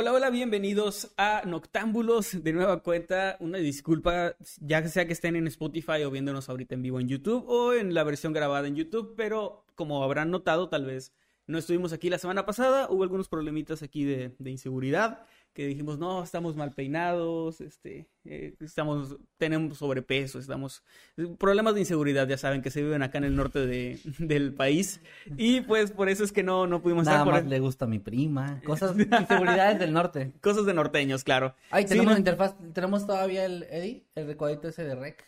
Hola, hola, bienvenidos a Noctámbulos de nueva cuenta. Una disculpa, ya sea que estén en Spotify o viéndonos ahorita en vivo en YouTube o en la versión grabada en YouTube, pero como habrán notado, tal vez no estuvimos aquí la semana pasada, hubo algunos problemitas aquí de, de inseguridad, que dijimos, no, estamos mal peinados, este, eh, estamos, tenemos sobrepeso, estamos, problemas de inseguridad, ya saben, que se viven acá en el norte de- del país, y pues por eso es que no, no pudimos Nada estar por más le gusta a mi prima. Cosas, inseguridades del norte. Cosas de norteños, claro. Ay, Sí, tenemos no- la interfaz, tenemos todavía el Eddie, el recuadrito ese de rec.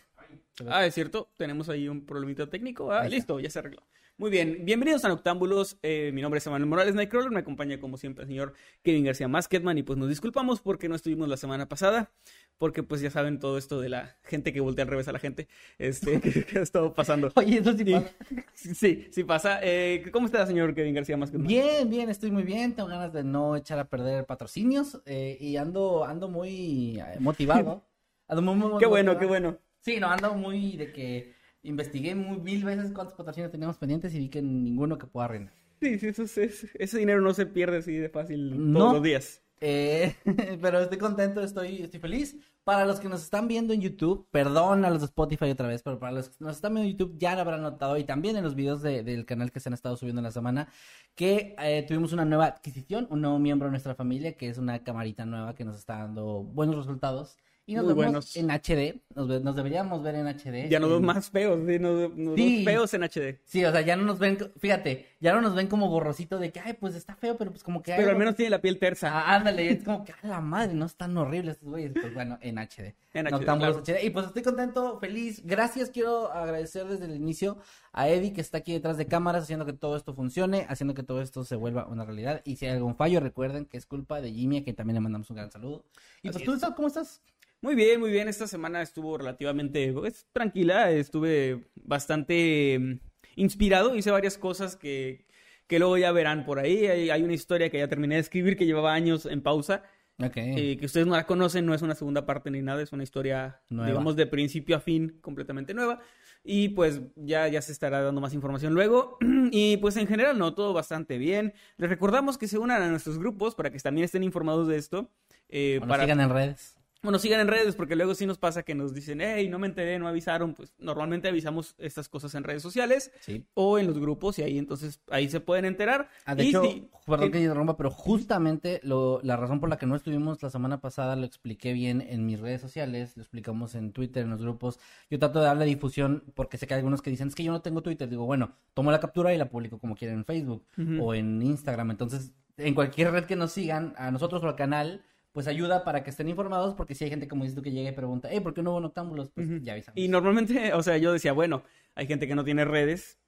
Ah, es cierto, tenemos ahí un problemita técnico. Ah, listo, ya se arregló. Muy bien, bienvenidos a Noctámbulos. Eh, mi nombre es Emanuel Morales Nightcrawler. Me acompaña como siempre el señor Kevin García Masketman. Y pues nos disculpamos porque no estuvimos la semana pasada. Porque pues ya saben todo esto de la gente que voltea al revés a la gente. Este, que, que ha estado pasando. Oye, eso sí Sí. pasa. Sí, sí pasa. Eh, ¿Cómo está, señor Kevin García Masketman? Bien, bien, estoy muy bien. Tengo ganas de no echar a perder patrocinios eh, y ando, ando muy eh, motivado. Ando muy, muy Qué bueno, motivado. qué bueno. Sí, no, ando muy de que investigué muy mil veces cuántos patrocinios teníamos pendientes y vi que ninguno que pueda arreglar. Sí, sí, eso es- ese dinero no se pierde así de fácil todos No. los días. Eh, pero estoy contento, estoy, estoy feliz. Para los que nos están viendo en YouTube, perdón a los de Spotify otra vez, pero para los que nos están viendo en YouTube ya lo habrán notado y también en los videos de- del canal que se han estado subiendo en la semana, que eh, tuvimos una nueva adquisición, un nuevo miembro de nuestra familia, que es una camarita nueva que nos está dando buenos resultados. Y nos Muy vemos buenos. en HD, nos, ve- nos deberíamos ver en HD. Ya nos vemos en- más feos, sí, nos, nos Sí. vemos feos en HD. Sí, o sea, ya no nos ven, fíjate, ya no nos ven como borrosito de que, ay, pues está feo, pero pues como que... Pero al algo- menos tiene la piel tersa. Ah, ándale, es como que a la madre, no están horribles estos güeyes. Pues bueno, en HD. En HD, claro. HD. Y pues estoy contento, feliz. Gracias, quiero agradecer desde el inicio a Eddie que está aquí detrás de cámaras haciendo que todo esto funcione, haciendo que todo esto se vuelva una realidad. Y si hay algún fallo, recuerden que es culpa de Jimmy, a quien también le mandamos un gran saludo. Y Así pues tú, es. ¿cómo estás? Muy bien, muy bien. Esta semana estuvo relativamente pues, tranquila. Estuve bastante mm, inspirado. Hice varias cosas que, que luego ya verán por ahí. Hay, hay una historia que ya terminé de escribir que llevaba años en pausa. Ok. eh, que ustedes no la conocen, no es una segunda parte ni nada. Es una historia, Nueva. digamos, de principio a fin, completamente nueva. Y pues ya, ya se estará dando más información luego. Y pues en general, no, todo bastante bien. Les recordamos que se unan a nuestros grupos para que también estén informados de esto. eh, O nos para sigan en redes. Bueno, sigan en redes porque luego sí nos pasa que nos dicen, hey, no me enteré, no avisaron. Pues normalmente avisamos estas cosas en redes sociales Sí. o en los grupos y ahí entonces ahí se pueden enterar. Ah, de Y hecho, perdón eh, que rompa, pero justamente lo, la razón por la que no estuvimos la semana pasada lo expliqué bien en mis redes sociales, lo explicamos en Twitter, en los grupos. Yo trato de darle difusión porque sé que hay algunos que dicen, es que yo no tengo Twitter. Digo, bueno, tomo la captura y la publico como quieran en Facebook o en Instagram. Entonces, en cualquier red que nos sigan, a nosotros o al canal, pues ayuda para que estén informados porque si hay gente como dices tú que llega y pregunta, hey, ¿por qué no hubo noctámbulos? Pues ya avisamos. Y normalmente, o sea, yo decía, bueno, hay gente que no tiene redes,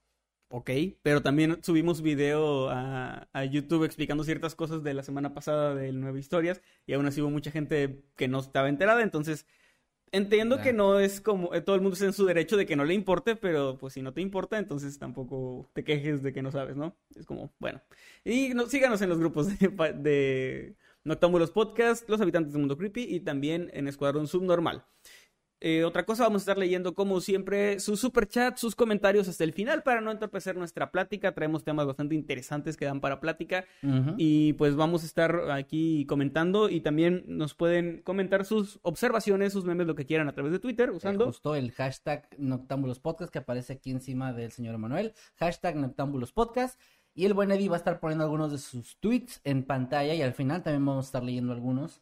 ok, pero también subimos video a, a YouTube explicando ciertas cosas de la semana pasada del Nueva Historias y aún así hubo mucha gente que no estaba enterada, entonces entiendo que no es como, eh, todo el mundo está en su derecho de que no le importe, pero pues si no te importa, entonces tampoco te quejes de que no sabes, ¿no? Es como, bueno. Y no, síganos en los grupos de, de Noctámbulos Podcast, Los Habitantes del Mundo Creepy y también en Escuadrón Subnormal. Eh, otra cosa, vamos a estar leyendo como siempre sus superchats, sus comentarios hasta el final para no entorpecer nuestra plática. Traemos temas bastante interesantes que dan para plática y pues vamos a estar aquí comentando y también nos pueden comentar sus observaciones, sus memes, lo que quieran a través de Twitter Eh, usando... justo el hashtag Noctámbulos Podcast que aparece aquí encima del señor Emanuel. Hashtag Noctámbulos Podcast. Y el buen Eddie va a estar poniendo algunos de sus tweets en pantalla y al final también vamos a estar leyendo algunos.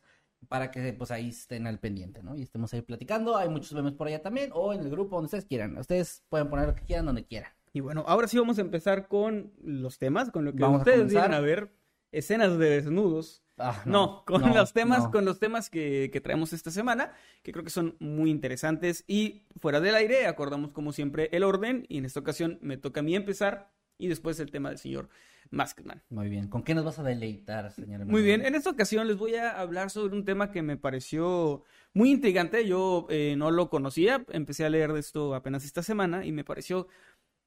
para que pues ahí estén al pendiente, ¿no? Y estemos ahí platicando. Hay muchos memes por allá también, o en el grupo, donde ustedes quieran. Ustedes pueden poner lo que quieran, donde quieran. Y bueno, ahora sí vamos a empezar con los temas, con lo que Vamos a ustedes vienen a ver, escenas de desnudos. Ah, No, con no, los temas, no. con los temas que, que traemos esta semana, que creo que son muy interesantes. Y fuera del aire, acordamos como siempre el orden, y en esta ocasión me toca a mí empezar, y después el tema del señor Maskman. Muy bien. ¿Con qué nos vas a deleitar, señora? Muy bien, en esta ocasión les voy a hablar sobre un tema que me pareció muy intrigante. Yo eh, no lo conocía, empecé a leer de esto apenas esta semana y me pareció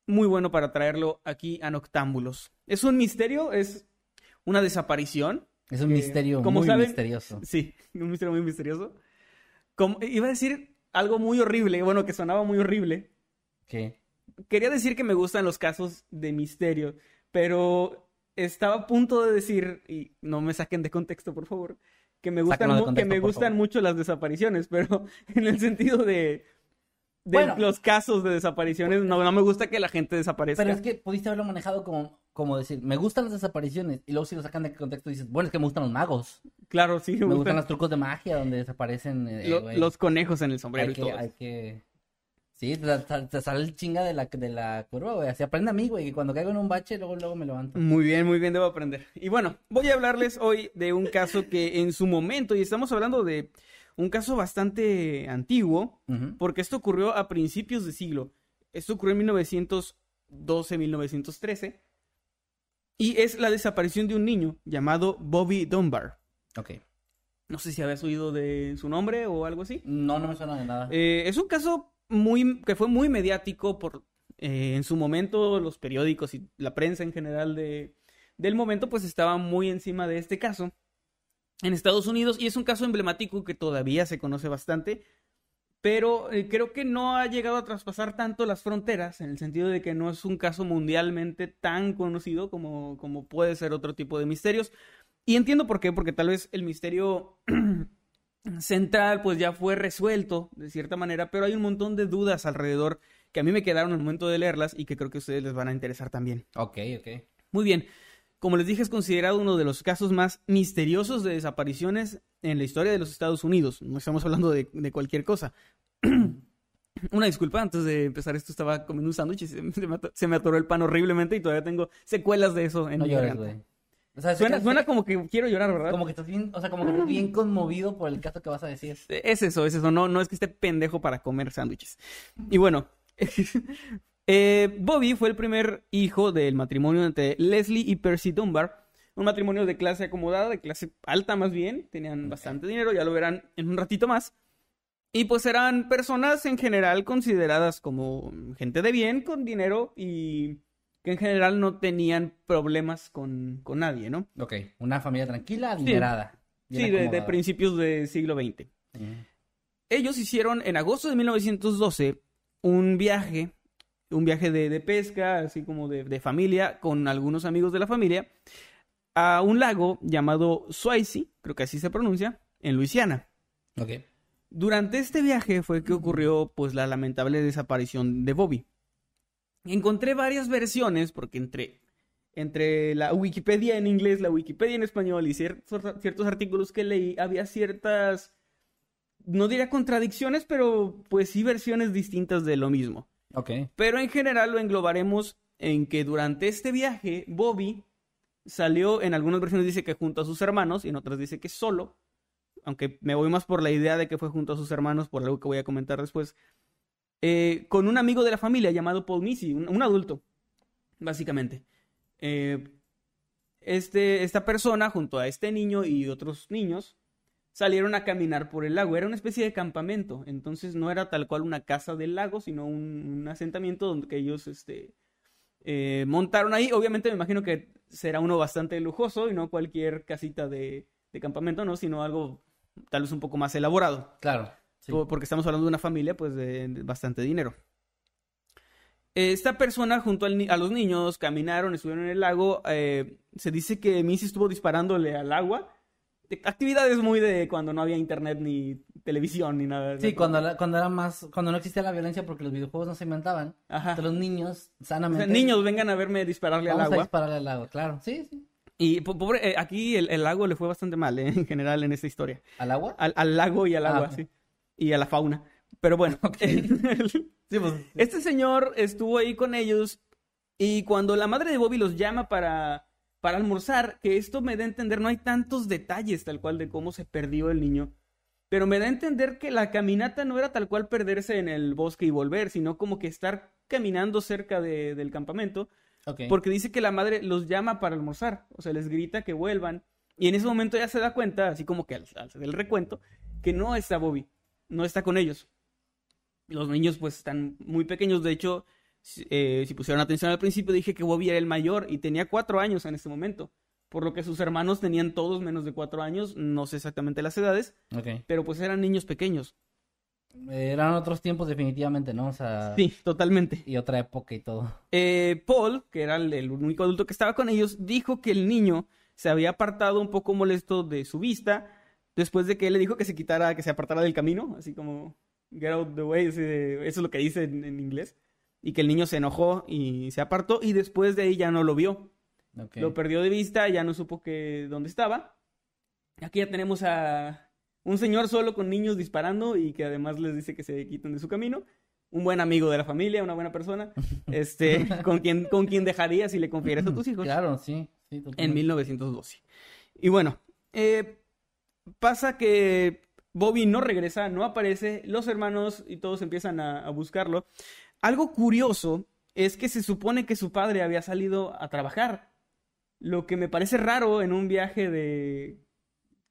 muy bueno para traerlo aquí a Noctámbulos. Es un misterio, es una desaparición. Es un que, misterio como muy saben- misterioso. Sí, un misterio muy misterioso. Como, iba a decir algo muy horrible, bueno, que sonaba muy horrible. ¿Qué? Quería decir que me gustan los casos de misterio, pero estaba a punto de decir, y no me saquen de contexto, por favor, que me gustan, Sácalo de mu- contexto, que me por gustan favor. mucho las desapariciones, pero en el sentido de, de Bueno. los casos de desapariciones, no, no me gusta que la gente desaparezca. Pero es que pudiste haberlo manejado como, como decir, me gustan las desapariciones. Y luego si lo sacan de contexto dices, bueno, es que me gustan los magos. Claro, sí, me, Me gustan gustan los trucos de magia donde desaparecen. eh, lo- los conejos en el sombrero hay y que, todo. hay que... Sí, te, sale el chinga de la, de la curva, güey. Así aprende a mí, güey. Que cuando caigo en un bache, luego, luego me levanto. Muy bien, muy bien, debo aprender. Y bueno, voy a hablarles hoy de un caso que en su momento, y estamos hablando de un caso bastante antiguo, porque esto ocurrió a principios de siglo. Esto ocurrió en 1912-1913. Y es la desaparición de un niño llamado Bobby Dunbar. Ok. No sé si habías oído de su nombre o algo así. No, no me suena de nada. Eh, es un caso muy que fue muy mediático por eh, en su momento los periódicos y la prensa en general de, del momento pues estaba muy encima de este caso en Estados Unidos y es un caso emblemático que todavía se conoce bastante pero eh, creo que no ha llegado a traspasar tanto las fronteras en el sentido de que no es un caso mundialmente tan conocido como, como puede ser otro tipo de misterios. Y entiendo por qué porque tal vez el misterio central pues ya fue resuelto de cierta manera, pero hay un montón de dudas alrededor que a mí me quedaron al momento de leerlas y que creo que a ustedes les van a interesar también. Ok, ok. Muy bien, como les dije es considerado uno de los casos más misteriosos de desapariciones en la historia de los Estados Unidos. No estamos hablando de, de cualquier cosa. Una disculpa, antes de empezar esto estaba comiendo un sándwich y se, se me atoró el pan horriblemente y todavía tengo secuelas de eso en No mi llores, garganta. O sea, Suena, suena como que quiero llorar, ¿verdad? como que estás bien, o sea, como que estás bien conmovido por el caso que vas a decir. Es eso, es eso. No, no es que esté pendejo para comer sándwiches. Y bueno, eh, Bobby fue el primer hijo del matrimonio entre Leslie y Percy Dunbar. Un matrimonio de clase acomodada, de clase alta más bien. Tenían bastante dinero, ya lo verán en un ratito más. Y pues eran personas en general consideradas como gente de bien, con dinero y que en general no tenían problemas con, con nadie, ¿no? Ok, una familia tranquila, adinerada. bien Sí, de, principios del siglo XX. Ellos hicieron en agosto de 1912 un viaje, un viaje de, de pesca, así como de, de familia, con algunos amigos de la familia, a un lago llamado Swayze, creo que así se pronuncia, en Luisiana. Ok. Durante este viaje fue que ocurrió pues la lamentable desaparición de Bobby. Encontré varias versiones porque entre, entre la Wikipedia en inglés, la Wikipedia en español y ciertos, ciertos artículos que leí, había ciertas, no diría contradicciones, pero pues sí versiones distintas de lo mismo. Ok. Pero en general lo englobaremos en que durante este viaje Bobby salió, en algunas versiones dice que junto a sus hermanos y en otras dice que solo, aunque me voy más por la idea de que fue junto a sus hermanos, por algo que voy a comentar después, eh, con un amigo de la familia llamado Paul Missy, un, adulto, básicamente. Eh, este, esta persona junto a este niño y otros niños salieron a caminar por el lago. Era una especie de campamento, entonces no era tal cual una casa del lago, sino un, un asentamiento donde que ellos este, eh, montaron ahí. Obviamente me imagino que será uno bastante lujoso y no cualquier casita de, de campamento, ¿no? Sino algo tal vez un poco más elaborado. Claro. Sí. Porque estamos hablando de una familia, pues, de, de bastante dinero. Esta persona junto al a los niños caminaron, estuvieron en el lago. eh, se dice que Missy estuvo disparándole al agua. De- Actividades muy de cuando no había internet ni televisión ni nada. Sí, cuando, la- cuando era más, cuando no existía la violencia porque los videojuegos no se inventaban, Ajá. entonces los niños O sanamente. sea, niños, vengan a verme dispararle al vamos a agua. dispararle al agua, claro. Sí, sí. Y po- pobre, eh, aquí el, el lago le fue bastante mal, eh, en general, en esta historia. ¿Al agua? Al, al lago y al Ah, agua, sí. Y a la fauna. Pero bueno, Sí, pues. este señor estuvo ahí con ellos y cuando la madre de Bobby los llama para, para almorzar, que esto me da a entender, no hay tantos detalles tal cual de cómo se perdió el niño, pero me da a entender que la caminata no era tal cual perderse en el bosque y volver, sino como que estar caminando cerca de- del campamento, Ok. porque dice que la madre los llama para almorzar, o sea, les grita que vuelvan, y en ese momento ya se da cuenta, así como que al, al hacer el recuento, que no está Bobby, no está con ellos. Los niños pues están muy pequeños, de hecho, si, eh, si pusieron atención al principio dije que Bobby era el mayor y tenía cuatro años en ese momento, por lo que sus hermanos tenían todos menos de cuatro años, no sé exactamente las edades, pero pues eran niños pequeños. Eran otros tiempos definitivamente, ¿no? O sea... Sí, totalmente. Y otra época y todo. Eh, Paul, que era el, el único adulto que estaba con ellos, dijo que el niño se había apartado un poco molesto de su vista después de que él le dijo que se quitara, que se apartara del camino, así como get out the way, así de- eso es lo que dice en, en inglés, y que el niño se enojó y se apartó y después de ahí ya no lo vio, lo perdió de vista, ya no supo que dónde estaba. Aquí ya tenemos a un señor solo con niños disparando y que además les dice que se quiten de su camino. Un buen amigo de la familia, una buena persona, este, con quien, con quien dejarías si le confieras a tus hijos Claro, sí. sí en totalmente. 1912. Y bueno, eh, pasa que Bobby no regresa, no aparece, los hermanos y todos empiezan a, buscarlo. Algo curioso es que se supone que su padre había salido a trabajar, lo que me parece raro en un viaje de...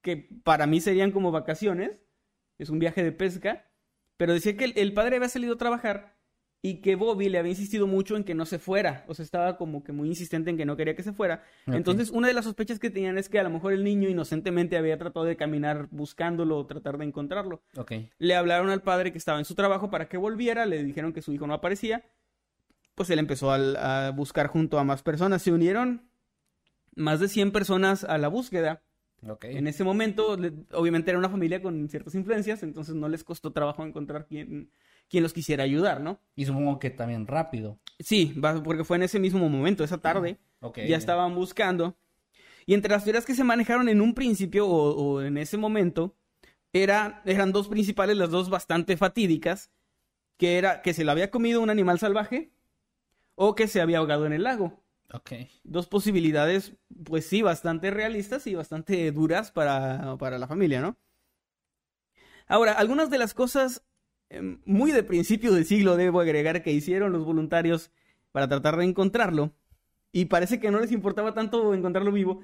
que para mí serían como vacaciones, es un viaje de pesca, pero decía que el padre había salido a trabajar y que Bobby le había insistido mucho en que no se fuera, o sea, estaba como que muy insistente en que no quería que se fuera. Entonces, una de las sospechas que tenían es que a lo mejor el niño inocentemente había tratado de caminar buscándolo o tratar de encontrarlo. Ok. Le hablaron al padre que estaba en su trabajo para que volviera, le dijeron que su hijo no aparecía. Pues él empezó a, buscar junto a más personas. Se unieron más de 100 personas a la búsqueda. Ok. En ese momento, obviamente era una familia con ciertas influencias, entonces no les costó trabajo encontrar quien, quien los quisiera ayudar, ¿no? Y supongo que también rápido. Sí, porque fue en ese mismo momento, esa tarde. Ok. ya estaban buscando. Y entre las teorías que se manejaron en un principio o, o en ese momento, era, eran dos principales, las dos bastante fatídicas, que era que se lo había comido un animal salvaje o que se había ahogado en el lago. Ok. Dos posibilidades, pues sí, bastante realistas y bastante duras para, para la familia, ¿no? Ahora, algunas de las cosas muy de principio de siglo, debo agregar, que hicieron los voluntarios para tratar de encontrarlo, y parece que no les importaba tanto encontrarlo vivo,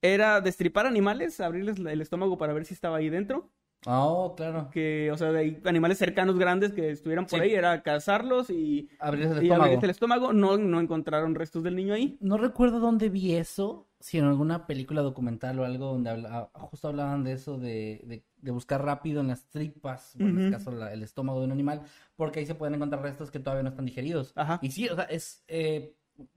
era destripar animales, abrirles el estómago para ver si estaba ahí dentro, Oh, claro. que, o sea, de animales cercanos grandes que estuvieran por Sí. ahí, era cazarlos y, Abrirles el abrirles el estómago, no, no encontraron restos del niño ahí. No recuerdo dónde vi eso, si en alguna película documental o algo donde habla- ah, justo hablaban de eso, de, de, de buscar rápido en las tripas, o en Ujú. este caso la- el estómago de un animal, porque ahí se pueden encontrar restos que todavía no están digeridos. Ajá. Y sí, o sea, es, eh,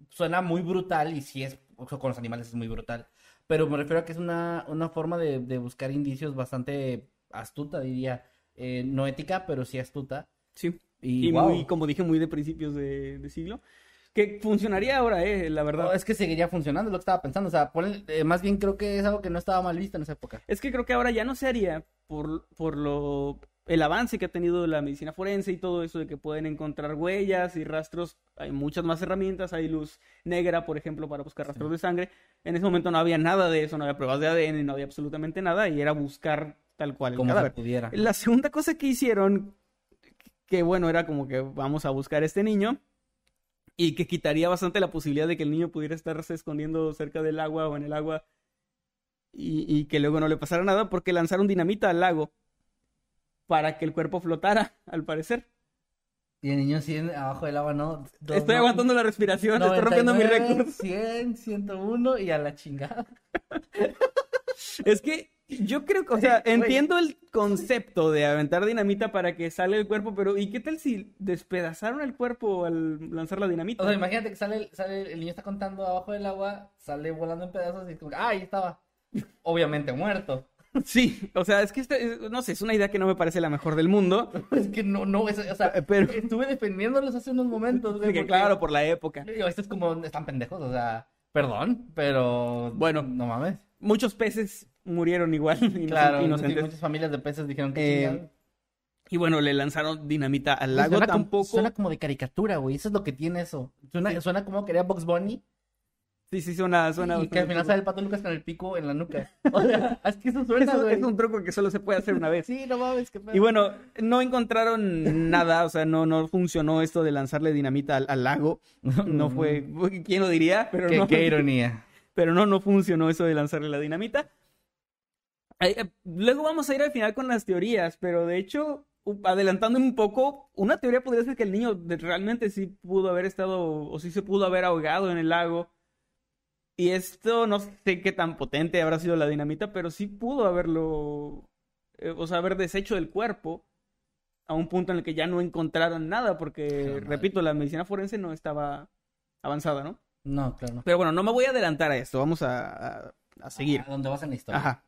suena muy brutal y sí es, o sea, con los animales es muy brutal, pero me refiero a que es una, una forma de, de buscar indicios bastante astuta, diría, Eh, no ética, pero sí astuta. Sí. Y, Y, wow. muy, como dije, muy de principios de, de siglo. Que funcionaría ahora, eh, la verdad. No, es que seguiría funcionando, es lo que estaba pensando. O sea, ponle- eh, más bien creo que es algo que no estaba mal visto en esa época. Es que creo que ahora ya no se haría por, por lo el avance que ha tenido la medicina forense y todo eso de que pueden encontrar huellas y rastros. Hay muchas más herramientas, hay luz negra, por ejemplo, para buscar rastros de sangre. En ese momento no había nada de eso, no había pruebas de ADN, no había absolutamente nada y era buscar tal cual Como se pudiera. La segunda cosa que hicieron, que bueno, era como que vamos a buscar a este niño y que quitaría bastante la posibilidad de que el niño pudiera estarse escondiendo cerca del agua o en el agua y, y que luego no le pasara nada porque lanzaron dinamita al lago para que el cuerpo flotara, al parecer. Y el niño así en- abajo del agua, ¿no? Dos- Estoy aguantando la respiración, estoy rompiendo mi 99, récord. 100, 101 y a la chingada. Es que yo creo que, o sea, entiendo el concepto de aventar dinamita para que salga el cuerpo, pero ¿y qué tal si despedazaron el cuerpo al lanzar la dinamita? O sea, imagínate que sale, sale, el niño está contando abajo del agua, sale volando en pedazos y como, ah, ahí estaba. Obviamente muerto. Sí, o sea, es que este- es- no sé, es una idea que no me parece la mejor del mundo. Es que no, no, es- o sea, Eh, pero- estuve defendiéndolos hace unos momentos, güey, porque- claro, por la época. Digo, esto es como, están pendejos, o sea, Perdón, pero. Bueno. No mames. Muchos peces murieron igual. Claro, inocentes. muchas familias de peces dijeron que. Eh. Y bueno, le lanzaron dinamita al Güey, lago. suena, como, Tampoco. suena como de caricatura, güey. Eso es lo que tiene eso. Suena, suena como quería Box Bunny. Sí, sí, suena. suena y que al final sale el pato Lucas con el pico en la nuca. O sea, es que eso suena, Eso güey. es un truco que solo se puede hacer una vez. Sí, no mames. Y bueno, no encontraron nada, o sea, no, no funcionó esto de lanzarle dinamita al, al lago. No fue, ¿quién lo diría? Pero Qué, no, qué ironía. Pero no, no funcionó eso de lanzarle la dinamita. Eh, Luego vamos a ir al final con las teorías, pero de hecho, adelantando un poco, una teoría podría ser que el niño realmente sí pudo haber estado, o sí se pudo haber ahogado en el lago. Y esto no sé qué tan potente habrá sido la dinamita, pero sí pudo haberlo, eh, o sea, haber deshecho del cuerpo a un punto en el que ya no encontraron nada, porque, repito, la medicina forense no estaba avanzada, ¿no? No, claro. Pero bueno, no me voy a adelantar a esto, vamos a, a- a seguir. ¿A dónde vas en la historia? Ajá.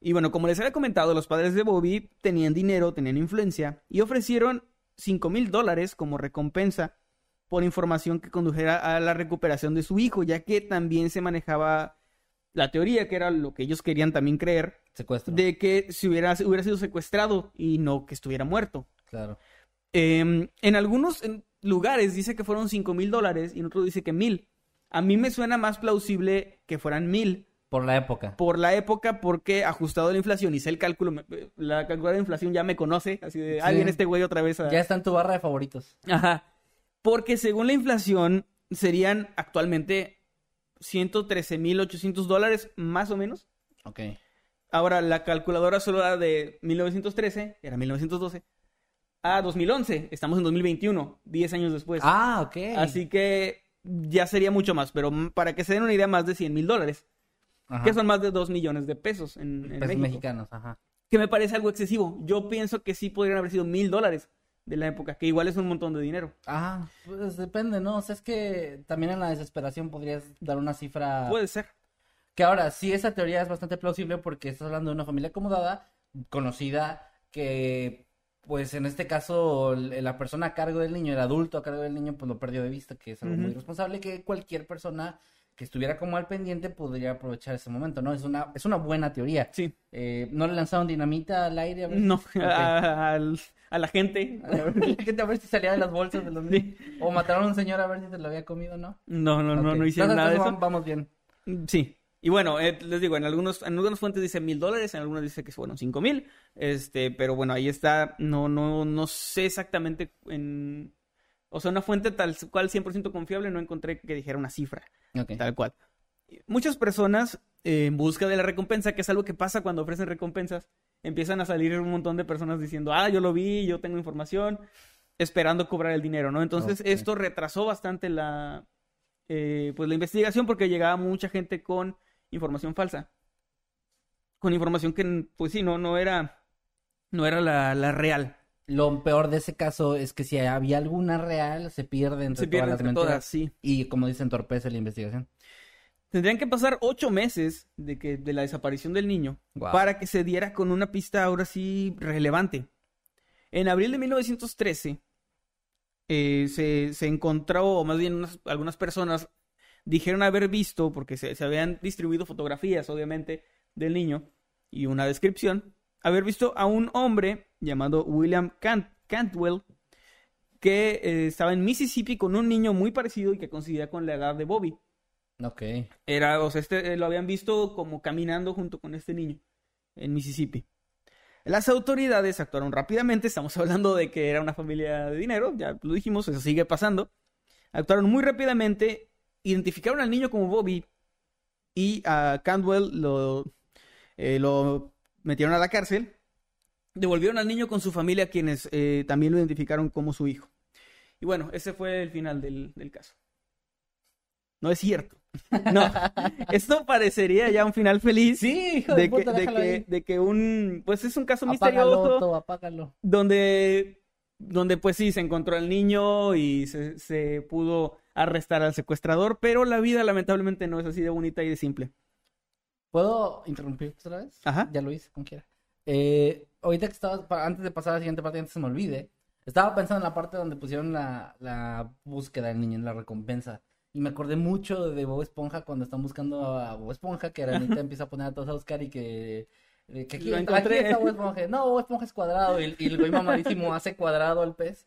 Y bueno, como les había comentado, los padres de Bobby tenían dinero, tenían influencia y ofrecieron 5 mil dólares como recompensa por información que condujera a la recuperación de su hijo, ya que también se manejaba la teoría, que era lo que ellos querían también creer, Secuestro. de que si hubiera, hubiera sido secuestrado y no que estuviera muerto. Claro. Eh, en algunos lugares dice que fueron 5 mil dólares y en otros dice que mil. A mí me suena más plausible que fueran mil Por la época. por la época porque ajustado a la inflación hice el cálculo, me- la calculadora de inflación ya me conoce, así de, ah, Sí. viene este güey otra vez a... Ya está en tu barra de favoritos. Ajá. Porque según la inflación serían actualmente 113.800 dólares más o menos. Ok. Ahora, la calculadora solo era de 1913, era 1912, a 2011, estamos en 2021, 10 años después. Ah, ok. Así que ya sería mucho más, pero para que se den una idea, más de 100 mil dólares, Ajá. que son más de 2 millones de pesos en, en Pesos México. mexicanos, ajá. que me parece algo excesivo. Yo pienso que sí podrían haber sido mil dólares de la época, que igual es un montón de dinero. Ah, pues depende, ¿no? O sea, es que también en la desesperación podrías dar una cifra. Puede ser. Que ahora, sí, esa teoría es bastante plausible porque estás hablando de una familia acomodada, conocida, que, pues en este caso, la persona a cargo del niño, el adulto a cargo del niño, pues lo perdió de vista, que es algo muy responsable, que cualquier persona que estuviera como al pendiente podría aprovechar ese momento, ¿no? Es una, es una buena teoría. Sí. Eh, ¿No le lanzaron dinamita al aire? A ver No, a, al- a la gente. A ver, la gente a ver si salía de las bolsas de los niños. O mataron a un señor a ver si se lo había comido, ¿no? No, no, no, no hicieron Entonces, nada de eso. Vamos bien. Sí. Y bueno, eh, les digo, en algunos, en algunas fuentes dice mil dólares, en algunas dice que fueron cinco mil. Este, pero bueno, ahí está. No, no, no sé exactamente en. O sea, una fuente tal cual 100% confiable, no encontré que dijera una cifra. Ok. Tal cual. Muchas personas eh, en busca de la recompensa, que es algo que pasa cuando ofrecen recompensas, empiezan a salir un montón de personas diciendo, ah, yo lo vi, yo tengo información, esperando cobrar el dinero, ¿no? Entonces esto retrasó bastante la, eh, pues la investigación porque llegaba mucha gente con información falsa, con información que, pues sí, no, no era, no era la, la real. Lo peor de ese caso es que si había alguna real, se pierde entre Se pierde todas las entre mentiras. todas, sí. Y como dicen, entorpece la investigación. Tendrían que pasar ocho meses de, que, de la desaparición del niño para que se diera con una pista ahora sí relevante. En abril de 1913 eh, se, se encontró, o más bien unas- algunas personas dijeron haber visto, porque se, se habían distribuido fotografías, obviamente, del niño y una descripción, haber visto a un hombre llamado William Cant- Cantwell que eh, estaba en Mississippi con un niño muy parecido y que coincidía con la edad de Bobby. Ok. Era, o sea, este eh, lo habían visto como caminando junto con este niño en Mississippi. Las autoridades actuaron rápidamente, estamos hablando de que era una familia de dinero, ya lo dijimos, eso sigue pasando. Actuaron muy rápidamente, identificaron al niño como Bobby y a Cantwell lo, eh, lo metieron a la cárcel. Devolvieron al niño con su familia, quienes eh, también lo identificaron como su hijo. Y bueno, ese fue el final del, del caso. No es cierto. No, esto parecería ya un final feliz. Sí, hijo de, de que, de que, ahí. de que un, pues es un caso Apágalo, misterioso Otto, apágalo. donde, donde pues sí, se encontró al niño y se, se pudo arrestar al secuestrador, pero la vida lamentablemente no es así de bonita y de simple. ¿Puedo interrumpir otra vez? Ajá. Ya lo hice, como quiera. Eh, ahorita que estaba, antes de pasar a la siguiente parte, antes se me olvide, estaba pensando en la parte donde pusieron la, la búsqueda del niño, en la recompensa. Y me acordé mucho de Bob Esponja cuando están buscando a Bob Esponja, que Aranita empieza a poner a todos a buscar y que... que aquí, Lo está- aquí encontré. está Bob Esponja. No, Bob Esponja es cuadrado. Y, y el güey mamadísimo hace cuadrado al pez.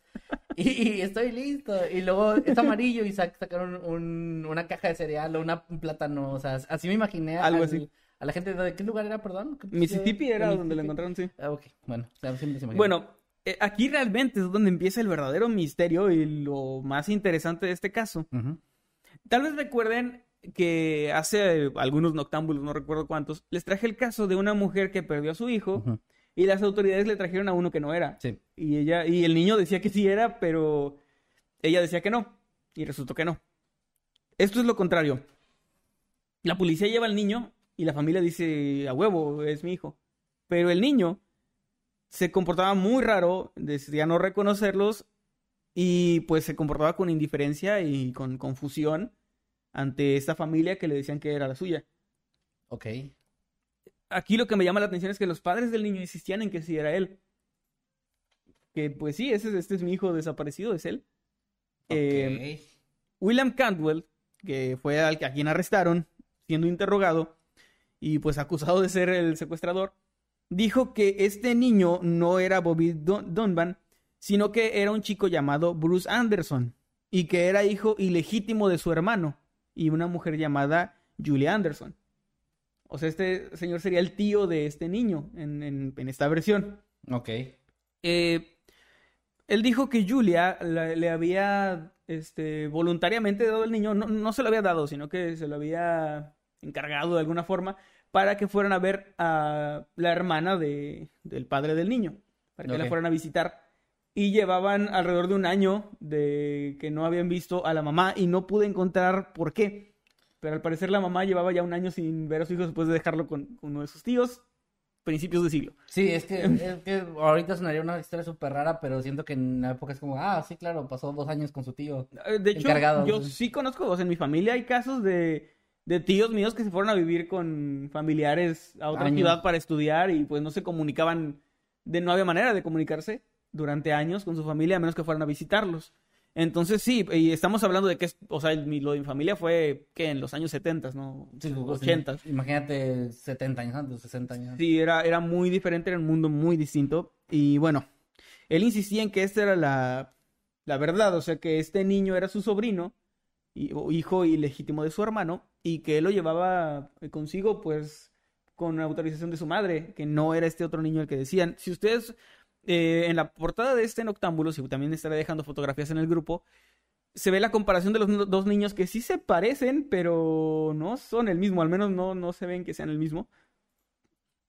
Y, y estoy listo. Y luego es amarillo y sac- sacaron un- una caja de cereal o una, un plátano. O sea, así me imaginé a, Algo al- así. a la gente. ¿De qué lugar era, perdón? ¿Qué Mississippi era De donde lo encontraron, sí. Ah, ok. Bueno, o sea, siempre se imagina. Bueno, eh, aquí realmente es donde empieza el verdadero misterio y lo más interesante de este caso. Tal vez recuerden que hace algunos noctámbulos, no recuerdo cuántos, les traje el caso de una mujer que perdió a su hijo. Y las autoridades le trajeron a uno que no era. Sí. Y ella, y el niño decía que sí era, pero ella decía que no. Y resultó que no. Esto es lo contrario. La policía lleva al niño y la familia dice, a huevo, es mi hijo. Pero el niño se comportaba muy raro, decía no reconocerlos y pues se comportaba con indiferencia y con confusión ante esta familia que le decían que era la suya. Ok. Aquí lo que me llama la atención es que los padres del niño insistían en que sí era él. Que pues sí, ese, este es mi hijo desaparecido, es él. Eh. William Cantwell, que fue al que a quien arrestaron, siendo interrogado y pues acusado de ser el secuestrador, dijo que este niño no era Bobby Dun- Dunban, sino que era un chico llamado Bruce Anderson y que era hijo ilegítimo de su hermano y una mujer llamada Julia Anderson. O sea, este señor sería el tío de este niño en, en- en esta versión. Ok. Eh, él dijo que Julia la- le había este, voluntariamente dado el niño, no, no se lo había dado, sino que se lo había encargado de alguna forma para que fueran a ver a la hermana de, del padre del niño, para que la fueran a visitar. Y llevaban alrededor de un año de que no habían visto a la mamá y no pude encontrar por qué. Pero al parecer la mamá llevaba ya un año sin ver a su hijo después de dejarlo con, uno de sus tíos, principios de siglo. Sí, es que, es que ahorita sonaría una historia súper rara, pero siento que en la época es como, ah, sí, claro, pasó dos años con su tío. Eh, De hecho, Encargado, yo sí. sí conozco, o sea, en mi familia hay casos de, de tíos míos que se fueron a vivir con familiares a otra Años. ciudad para estudiar y pues no se comunicaban, de no había manera de comunicarse durante años con su familia a menos que fueran a visitarlos. Entonces sí, y estamos hablando de que, es, o sea, mi- lo de mi familia fue que en los años 70, ¿no? Sí, pues, 80. Imagínate 70 años antes, 60 años antes. Sí, era, era muy diferente, era un mundo muy distinto. Y bueno, él insistía en que esta era la, la verdad, o sea, que este niño era su sobrino, y, o hijo ilegítimo de su hermano, y que él lo llevaba consigo, pues, con autorización de su madre, que no era este otro niño el que decían. Si ustedes, eh, en la portada de este Noctámbulo, si también estaré dejando fotografías en el grupo, se ve la comparación de los no- dos niños que sí se parecen, pero no son el mismo, al menos no, no se ven que sean el mismo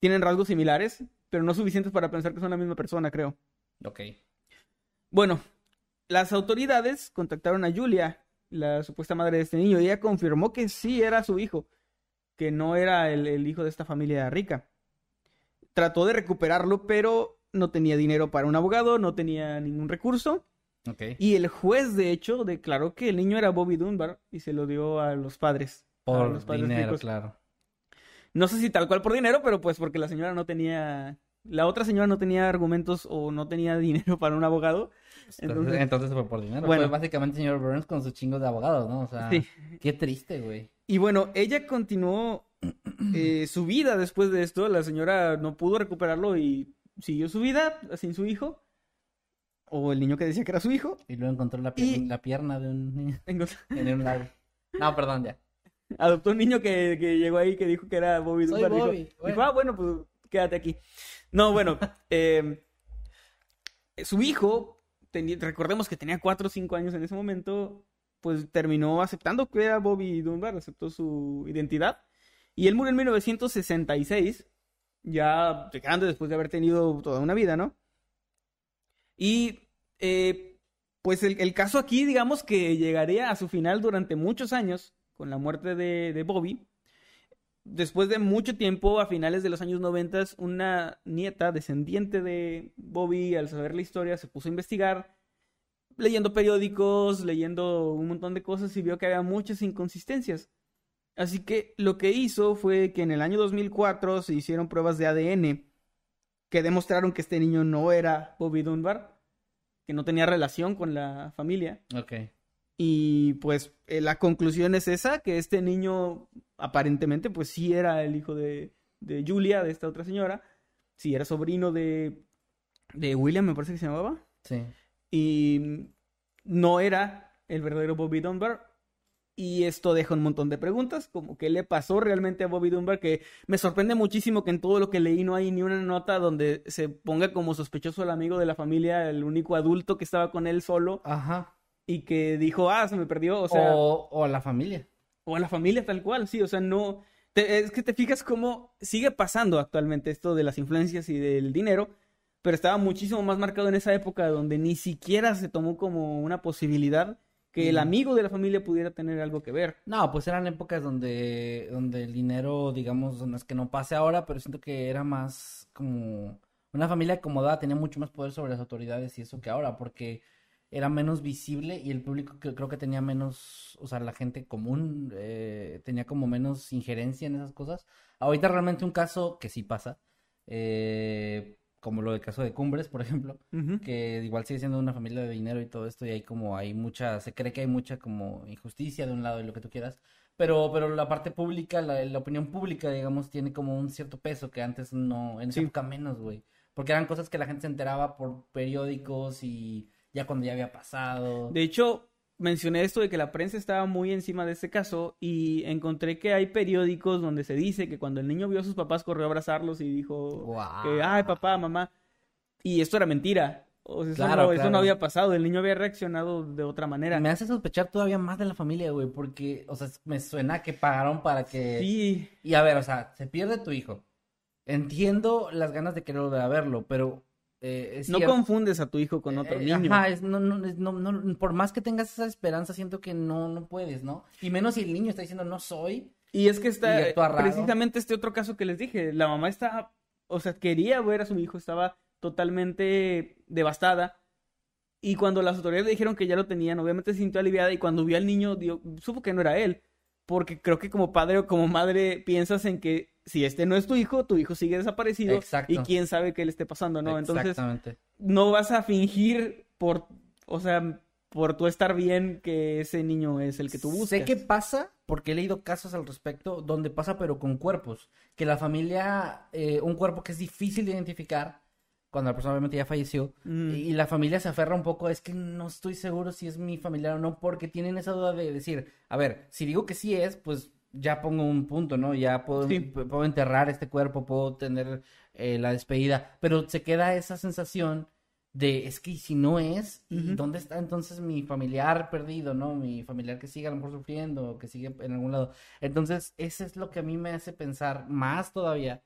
tienen rasgos similares, pero no suficientes para pensar que son la misma persona, creo. Ok. Bueno, las autoridades contactaron a Julia, la supuesta madre de este niño, y ella confirmó que sí era su hijo, que no era el, el hijo de esta familia rica. Trató de recuperarlo, pero no tenía dinero para un abogado, no tenía ningún recurso, y el juez, de hecho, declaró que el niño era Bobby Dunbar y se lo dio a los padres. a Por los padres dinero, ricos. claro. No sé si tal cual por dinero, pero pues porque la señora no tenía. La otra señora no tenía argumentos o no tenía dinero para un abogado. Entonces, Entonces, fue por dinero. Bueno. Fue básicamente el señor Burns con su chingo de abogados, ¿no? O sea, Sí. qué triste, güey. y bueno, ella continuó eh, su vida después de esto. La señora no pudo recuperarlo y siguió su vida sin su hijo. O el niño que decía que era su hijo. Y luego encontró la, pier- Y- la pierna de un niño en un lago. No, perdón, ya. adoptó un niño que, que llegó ahí que dijo que era Bobby Soy Dunbar. Dijo- Bobby, Dijo, bueno. ah, bueno, pues quédate aquí. No, bueno, eh, su hijo, recordemos que tenía 4 o 5 años en ese momento, pues terminó aceptando que era Bobby Dunbar, aceptó su identidad. Y él murió en 1966, ya de grande después de haber tenido toda una vida, ¿no? Y eh, pues el, caso aquí, digamos que llegaría a su final durante muchos años con la muerte de, de Bobby. Después de mucho tiempo, a finales de los años 90, una nieta descendiente de Bobby, al saber la historia, se puso a investigar, leyendo periódicos, leyendo un montón de cosas y vio que había muchas inconsistencias. Así que lo que hizo fue que en el año 2004 se hicieron pruebas de ADN que demostraron que este niño no era Bobby Dunbar, que no tenía relación con la familia. Ok. Y pues eh, la conclusión es esa, que este niño aparentemente pues sí era el hijo de, de Julia, de esta otra señora, sí era sobrino de, de William, me parece que se llamaba, Sí. y no era el verdadero Bobby Dunbar. Y esto deja un montón de preguntas, como qué le pasó realmente a Bobby Dunbar, que me sorprende muchísimo que en todo lo que leí no hay ni una nota donde se ponga como sospechoso el amigo de la familia, el único adulto que estaba con él solo Ajá. y que dijo, ah, se me perdió, o sea, o, o la familia. o a la familia tal cual, sí, o sea, no, te- es que te fijas cómo sigue pasando actualmente esto de las influencias y del dinero, pero estaba muchísimo más marcado en esa época donde ni siquiera se tomó como una posibilidad que el amigo de la familia pudiera tener algo que ver. No, pues eran épocas donde, donde el dinero, digamos, no es que no pase ahora, pero siento que era más como una familia acomodada, tenía mucho más poder sobre las autoridades y eso que ahora, porque era menos visible y el público que- creo que tenía menos, o sea, la gente común eh, tenía como menos injerencia en esas cosas. Ahorita realmente un caso que sí pasa, eh, como lo del caso de Cumbres, por ejemplo, Ujú. que igual sigue siendo una familia de dinero y todo esto, y hay como, hay mucha, se cree que hay mucha como injusticia de un lado y lo que tú quieras, pero, pero la parte pública, la, la opinión pública, digamos, tiene como un cierto peso que antes no, en esa Sí. época menos, güey, porque eran cosas que la gente se enteraba por periódicos y ya cuando ya había pasado. De hecho, mencioné esto de que la prensa estaba muy encima de este caso y encontré que hay periódicos donde se dice que cuando el niño vio a sus papás corrió a abrazarlos y dijo Guau. que, ay, papá, mamá. Y esto era mentira. O sea, eso, Claro, no, eso claro. no había pasado. El niño había reaccionado de otra manera. Me hace sospechar todavía más de la familia, güey, porque, o sea, me suena que pagaron para que... Sí, Y a ver, o sea, se pierde tu hijo. Entiendo las ganas de querer volver a verlo, pero eh, no cierto- confundes a tu hijo con otro Eh, niño. Ajá, es- no, no, es- no, no, por más que tengas esa esperanza, siento que no, no puedes, ¿no? Y menos si el niño está diciendo no soy. Y es que está precisamente este otro caso que les dije. La mamá está, o sea, quería ver a su hijo, estaba totalmente devastada. Y cuando las autoridades le dijeron que ya lo tenían, obviamente se sintió aliviada y cuando vio al niño, dio- supo que no era él. Porque creo que como padre o como madre piensas en que si este no es tu hijo, tu hijo sigue desaparecido Exacto. y quién sabe qué le esté pasando, ¿no? Entonces Exactamente. no vas a fingir por, o sea, por tú estar bien que ese niño es el que tú buscas. Sé que pasa, porque he leído casos al respecto, donde pasa pero con cuerpos. Que la familia, eh, un cuerpo que es difícil de identificar, cuando la persona obviamente ya falleció, Mm. y la familia se aferra un poco, es que no estoy seguro si es mi familiar o no, porque tienen esa duda de decir, a ver, si digo que sí es, pues ya pongo un punto, ¿no? Ya puedo, Sí. puedo enterrar este cuerpo, puedo tener eh, la despedida, pero se queda esa sensación de, es que ¿y si no es, ¿y Ujú. dónde está entonces mi familiar perdido, ¿no? Mi familiar que sigue a lo mejor sufriendo, que sigue en algún lado. Entonces, eso es lo que a mí me hace pensar más todavía.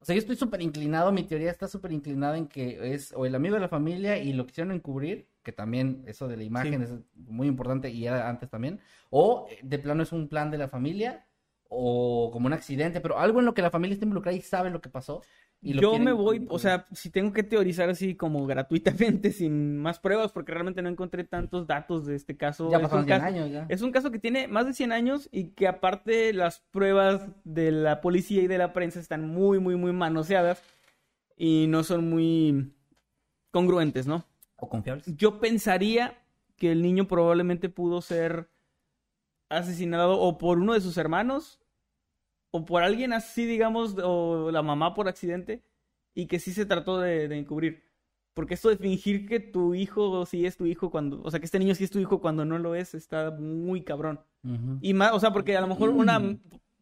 O sea, yo estoy súper inclinado, mi teoría está súper inclinada en que es o el amigo de la familia y lo quisieron encubrir, que también eso de la imagen es muy importante y era antes también, o eh, de plano es un plan de la familia o como un accidente, pero algo en lo que la familia está involucrada y sabe lo que pasó. Y lo Yo quieren me voy, o sea, si tengo que teorizar así como gratuitamente, sin más pruebas, porque realmente no encontré tantos datos de este caso. ya es, pasaron un 100 caso años ya. es un caso que tiene más de 100 años y que aparte las pruebas de la policía y de la prensa están muy, muy, muy manoseadas y no son muy congruentes, ¿no? O confiables. Yo pensaría que el niño probablemente pudo ser asesinado o por uno de sus hermanos o por alguien así, digamos, o la mamá por accidente y que sí se trató de, de encubrir. Porque esto de fingir que tu hijo sí es tu hijo cuando, o sea, que este niño sí es tu hijo cuando no lo es, está muy cabrón. Y más, o sea, porque a lo mejor una,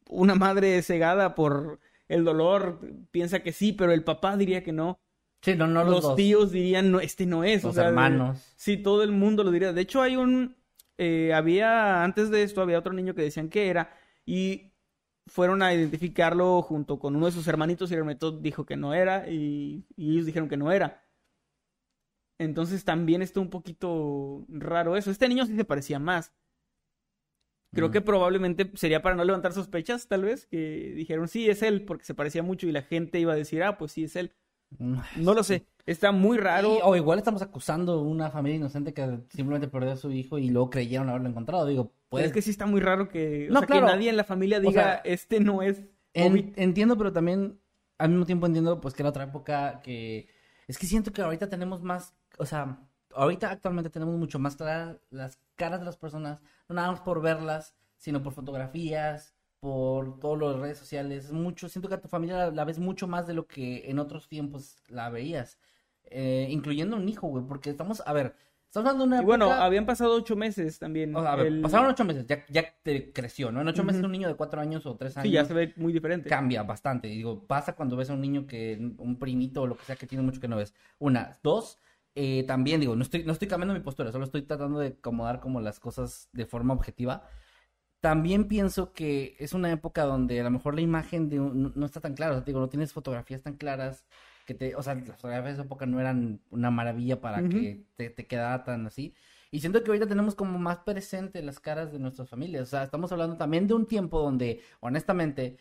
una madre cegada por el dolor piensa que sí, pero el papá diría que no. Sí, no, no los, los dos. tíos dirían, no, este no es. o Los de- hermanos. Sí, todo el mundo lo diría. De hecho, hay un. eh, había. Antes de esto, había otro niño que decían que era. Y fueron a identificarlo junto con uno de sus hermanitos. Y el hermanito dijo que no era. Y, y ellos dijeron que no era. Entonces también está un poquito raro eso. Este niño sí se parecía más. Creo Ujú. que probablemente sería para no levantar sospechas, tal vez, que dijeron sí es él, porque se parecía mucho y la gente iba a decir, ah, pues sí es él. Mm. No lo sé. Está muy raro. Y- o igual estamos acusando a una familia inocente que simplemente perdió a su hijo y luego creyeron haberlo encontrado. Digo, pues. es que sí está muy raro que, o No, sea, claro. que nadie en la familia diga, sea, este no es en- Bobby". entiendo, pero también al mismo tiempo entiendo pues que era otra época que. Es que siento que ahorita tenemos más. O sea, ahorita actualmente tenemos mucho más claras las caras de las personas, no nada más por verlas, sino por fotografías, por todas las redes sociales. Es mucho, siento que a tu familia la, la ves mucho más de lo que en otros tiempos la veías. Eh, incluyendo un hijo, güey, porque estamos, a ver, estamos hablando de una Y bueno, habían pasado ocho meses también. o sea, a ver, El- pasaron ocho meses, ya, ya te creció, ¿no? En ocho meses un niño de cuatro años o tres años Sí, ya se ve muy diferente. cambia bastante. Digo, pasa cuando ves a un niño que, un primito o lo que sea que tiene mucho que no ves. Una, dos, eh, también digo, no estoy, no estoy cambiando mi postura, solo estoy tratando de acomodar como las cosas de forma objetiva. También pienso que es una época donde a lo mejor la imagen de un- no, está tan clara, o sea, digo, no tienes fotografías tan claras que te, o sea, las fotografías de esa época no eran una maravilla para que te, te quedara tan así. Y siento que ahorita tenemos como más presente las caras de nuestras familias. O sea, estamos hablando también de un tiempo donde, honestamente,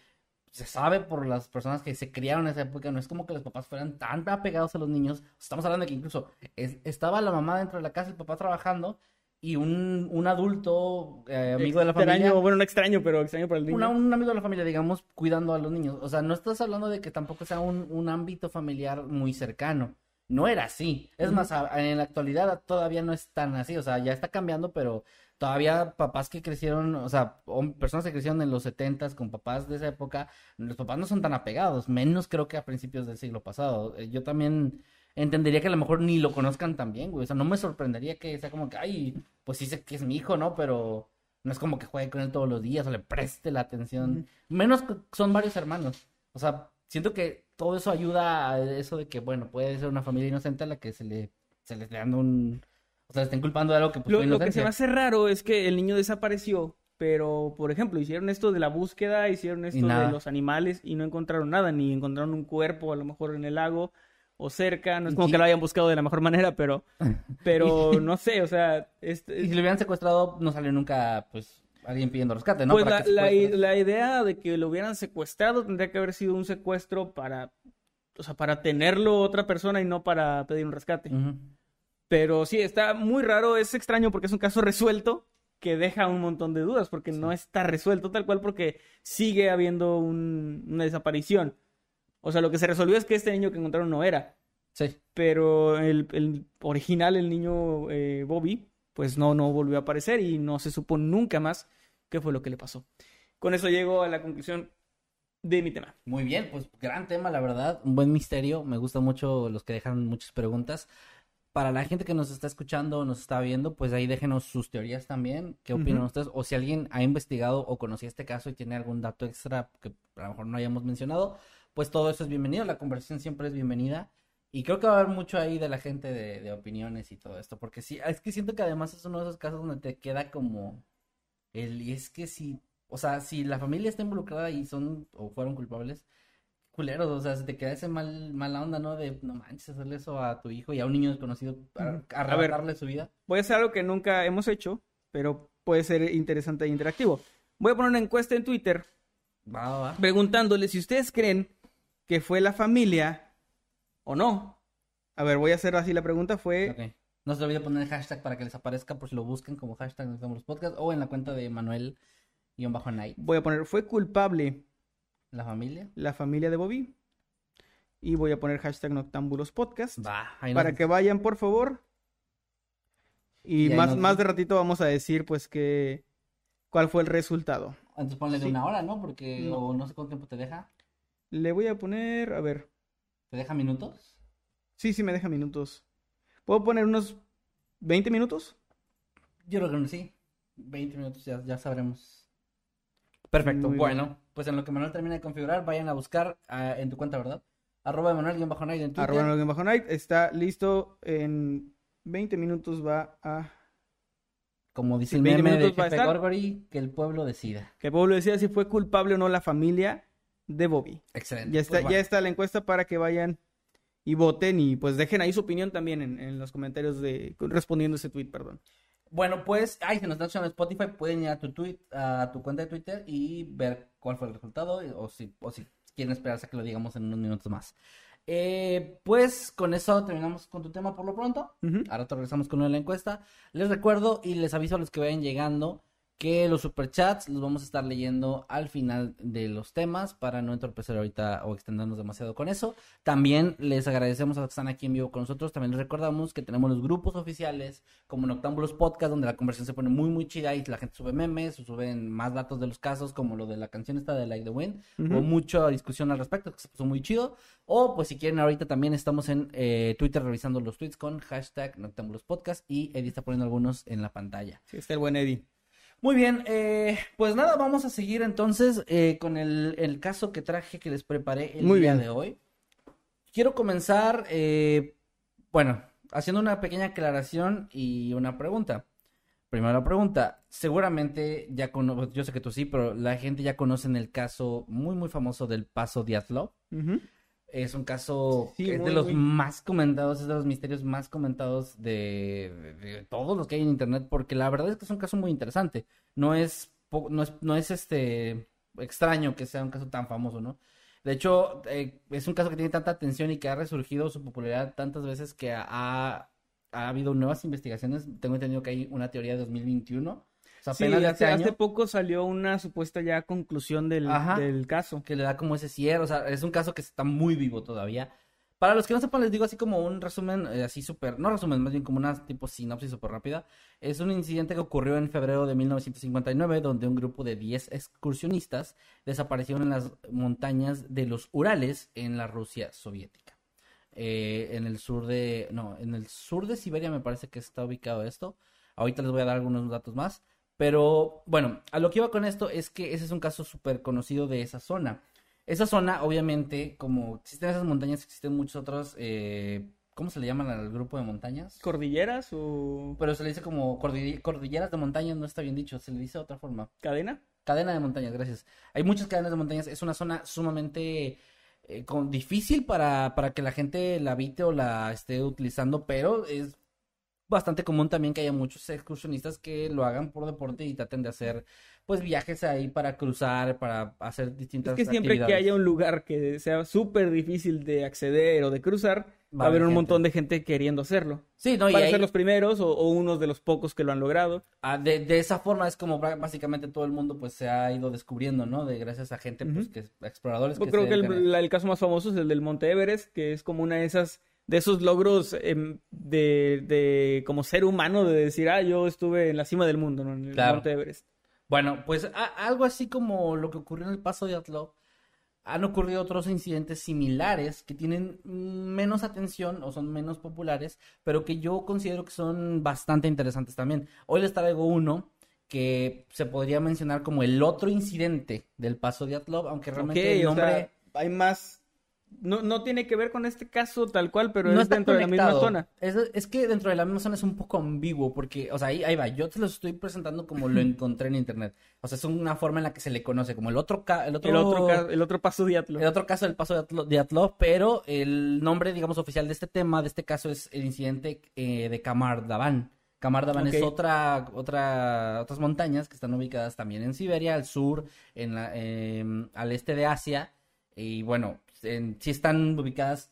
se sabe por las personas que se criaron en esa época, no es como que los papás fueran tan apegados a los niños. Estamos hablando de que incluso es- estaba la mamá dentro de la casa, el papá trabajando, y un, un adulto, eh, amigo de la Extraño, familia, bueno, no extraño, pero extraño para el niño. una- un amigo de la familia, digamos, cuidando a los niños. O sea, no estás hablando de que tampoco sea un, un ámbito familiar muy cercano. No era así. Es más, a- en la actualidad todavía no es tan así. O sea, ya está cambiando, pero todavía papás que crecieron, o sea, personas que crecieron en los setentas con papás de esa época, los papás no son tan apegados, menos creo que a principios del siglo pasado. Eh, Yo también entendería que a lo mejor ni lo conozcan tan bien, güey. O sea, no me sorprendería que sea como que, ay, pues sí sé que es mi hijo, ¿no? Pero no es como que juegue con él todos los días o le preste la atención. Menos que son varios hermanos. O sea, siento que todo eso ayuda a eso de que, bueno, puede ser una familia inocente a la que se le, se le esté dando un... O sea, le estén culpando de algo que pues Lo, lo que se me hace raro es que el niño desapareció, pero, por ejemplo, hicieron esto de la búsqueda, hicieron esto de los animales y no encontraron nada, ni encontraron un cuerpo a lo mejor en el lago o cerca. No es como que lo hayan buscado de la mejor manera, pero, pero no sé, o sea, este, Y si lo hubieran secuestrado, no salió nunca, pues, alguien pidiendo rescate, ¿no? pues la, la, idea de que lo hubieran secuestrado tendría que haber sido un secuestro para, o sea, para tenerlo otra persona y no para pedir un rescate. Pero sí, está muy raro, es extraño porque es un caso resuelto que deja un montón de dudas porque no está resuelto tal cual porque sigue habiendo un- una desaparición. O sea, lo que se resolvió es que este niño que encontraron no era, Sí. pero el, el original, el niño eh, Bobby, pues no, no volvió a aparecer y no se supo nunca más qué fue lo que le pasó. Con eso llego a la conclusión de mi tema. Muy bien, pues gran tema, la verdad. Un buen misterio. Me gustan mucho los que dejan muchas preguntas. Para la gente que nos está escuchando, nos está viendo, pues ahí déjenos sus teorías también. ¿Qué opinan ustedes? O si alguien ha investigado o conocía este caso y tiene algún dato extra que a lo mejor no hayamos mencionado, pues todo eso es bienvenido. La conversación siempre es bienvenida. Y creo que va a haber mucho ahí de la gente de, de opiniones y todo esto. Porque sí, es que siento que además es uno de esos casos donde te queda como el, y es que si, o sea, si la familia está involucrada y son o fueron culpables, culeros, o sea, se te queda ese mal, mala onda, ¿no? De no manches, hacerle eso a tu hijo y a un niño desconocido, a- Ujú. arrebatarle su vida. Voy a hacer algo que nunca hemos hecho, pero puede ser interesante e interactivo. Voy a poner una encuesta en Twitter Va, va, va. preguntándole si ustedes creen que fue la familia o no. A ver, voy a hacer así la pregunta. Fue. No se olvide poner el hashtag para que les aparezca por si lo busquen como hashtag Necesitamos los Podcast o en la cuenta de Manuel-Night, voy a poner fue culpable la familia. la familia de Bobby. Y voy a poner hashtag Noctámbulos Podcast. Para que vayan, por favor. Y, más, más de ratito vamos a decir, pues, que cuál fue el resultado. Entonces ponle de Sí. una hora, ¿no? Porque No. o no sé cuánto tiempo te deja. Le voy a poner, a ver. ¿Te deja minutos? Sí, sí, me deja minutos. ¿Puedo poner unos 20 minutos? Yo creo que sí. 20 minutos ya, ya sabremos. Perfecto. Muy bueno, pues en lo que Manuel termina de configurar, vayan a buscar ah, en tu cuenta, ¿verdad? Arroba Manuel-Night en Twitter. Arroba Nolan bajo night. Está listo en 20 minutos. Va a. Como dice Sí, el 20 meme de Jefe. Gorgory, que el pueblo decida. Que el pueblo decía si fue culpable o no la familia de Bobby. Excelente. Ya está, Pues, ya está la encuesta para que vayan y voten y pues dejen ahí su opinión también en, en los comentarios de respondiendo ese tweet, perdón. Bueno, pues, ay, si nos están escuchando Spotify, pueden ir a tu tweet, a tu cuenta de Twitter y ver cuál fue el resultado, o si, o si quieren esperarse a que lo digamos en unos minutos más. Eh, pues con eso terminamos con tu tema por lo pronto. Ahora te regresamos con una de la encuesta. Les recuerdo y les aviso a los que vayan llegando que los superchats los vamos a estar leyendo al final de los temas para no entorpecer ahorita o extendernos demasiado con eso. También les agradecemos a los que están aquí en vivo con nosotros. También les recordamos que tenemos los grupos oficiales como Noctámbulos Podcast, donde la conversación se pone muy, muy chida y la gente sube memes o suben más datos de los casos, como lo de la canción esta de Like the Wind, o mucha discusión al respecto, que se puso muy chido. O pues si quieren, ahorita también estamos en eh, Twitter revisando los tweets con hashtag Noctámbulos Podcast y Eddie está poniendo algunos en la pantalla. Sí, está el buen Eddie. Muy bien, eh, pues nada, vamos a seguir entonces eh, con el, el caso que traje que les preparé el Muy día bien. de hoy. Quiero comenzar, eh, bueno, haciendo una pequeña aclaración y una pregunta. Primero la pregunta, seguramente ya cono yo sé que tú sí, pero la gente ya conoce el caso muy muy famoso del Paso Diatlov. Ujú. Es un caso Sí, que es de los muy- más comentados, es de los misterios más comentados de, todos los que hay en internet, porque la verdad es que es un caso muy interesante. No es, no es, no es este extraño que sea un caso tan famoso, ¿no? De hecho, eh, es un caso que tiene tanta atención y que ha resurgido su popularidad tantas veces que ha, ha habido nuevas investigaciones. Tengo entendido que hay una teoría de 2021. O sea, Sí, apenas hace, este hace poco salió una supuesta ya conclusión del, Ajá. del caso. que le da como ese cierre, o sea, es un caso que está muy vivo todavía. Para los que no sepan, les digo así como un resumen, eh, así súper, no resumen, más bien como una tipo sinopsis súper rápida. Es un incidente que ocurrió en febrero de 1959, donde un grupo de 10 excursionistas desaparecieron en las montañas de los Urales en la Rusia soviética. Eh, en el sur de, no, en el sur de Siberia me parece que está ubicado esto. Ahorita les voy a dar algunos datos más. Pero bueno, a lo que iba con esto es que ese es un caso súper conocido de esa zona. Esa zona, obviamente, como existen esas montañas, existen muchos otros, eh, ¿cómo se le llaman al grupo de montañas? ¿Cordilleras o Pero se le dice como cordi- cordilleras de montañas, no está bien dicho, se le dice de otra forma. cadena? Cadena de montañas, gracias. Hay muchas cadenas de montañas, es una zona sumamente eh, con- difícil para, para que la gente la habite o la esté utilizando, pero es bastante común también que haya muchos excursionistas que lo hagan por deporte y traten de hacer pues viajes ahí para cruzar, para hacer distintas Es que siempre que haya un lugar que sea súper difícil de acceder o de cruzar, va a haber un montón de gente queriendo hacerlo. Sí, no, y Para ahí- ser los primeros o, o unos de los pocos que lo han logrado. Ah, de, de esa forma es como básicamente todo el mundo pues se ha ido descubriendo, ¿no? De gracias a gente pues Ujú. que es- exploradores Yo que creo se que la- el caso más famoso es el del Monte Everest, que es como una de esas de esos logros em, de, de como ser humano de decir, ah, yo estuve en la cima del mundo, ¿no? En el Claro. Monte Everest. Bueno, pues a- algo así como lo que ocurrió en el paso de Atlov, han ocurrido otros incidentes similares que tienen menos atención o son menos populares, pero que yo considero que son bastante interesantes también. Hoy les traigo uno que se podría mencionar como el otro incidente del paso de Atlov, aunque realmente el o sea, nombre hay más. No, no tiene que ver con este caso tal cual, pero no es dentro de la misma zona. Es, es que dentro de la misma zona es un poco ambiguo, porque, o sea, ahí, ahí va, yo te lo estoy presentando como lo encontré en internet. O sea, es una forma en la que se le conoce, como el otro, ca- el otro, El otro, ca- el otro paso diatlo. el otro caso del paso de Atlo- de Atlov, pero el nombre, digamos, oficial de este tema, de este caso, es el incidente eh, de Kamardavan. Kamardavan es otra, otra, otras montañas que están ubicadas también en Siberia, al sur, en la, em, al este de Asia, y bueno, en- sí están ubicadas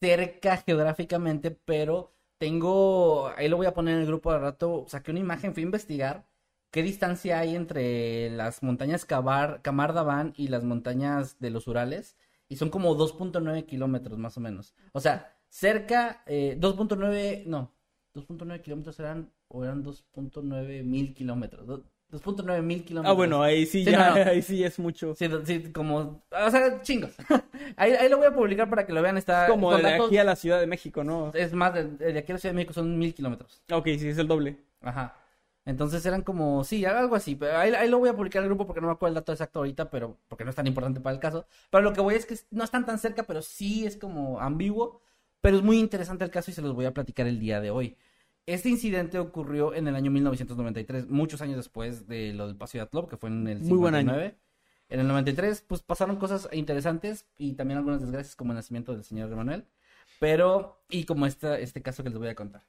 cerca geográficamente, pero tengo, ahí lo voy a poner en el grupo de rato, saqué una imagen, fui a investigar qué distancia hay entre las montañas Kabar, Kamardavan y las montañas de los Urales, y son como 2.9 kilómetros más o menos. O sea, cerca, eh, 2.9, no, 2.9 kilómetros eran, o eran 2.9 mil kilómetros, 2.9 mil kilómetros. Ah, bueno, ahí sí, Sí, ya, no, no. ahí sí es mucho. Sí, como, o sea, chingos. ahí, ahí lo voy a publicar para que lo vean, está... Como con de datos- aquí a la Ciudad de México, ¿no? Es más, de, de aquí a la Ciudad de México son mil kilómetros. Ok, sí, es el doble. Ajá. Entonces eran como, sí, algo así. Pero ahí, ahí lo voy a publicar el grupo porque no me acuerdo el dato exacto ahorita, pero porque no es tan importante para el caso. Pero lo que voy es que no están tan cerca, pero sí es como ambiguo. Pero es muy interesante el caso y se los voy a platicar el día de hoy. Este incidente ocurrió en el año 1993, muchos años después de lo del Paso de Atlov, que fue en el Muy buen año. 59. En el 93, pues pasaron cosas interesantes y también algunas desgracias, como el nacimiento del señor Manuel. Pero, y como esta, este caso que les voy a contar.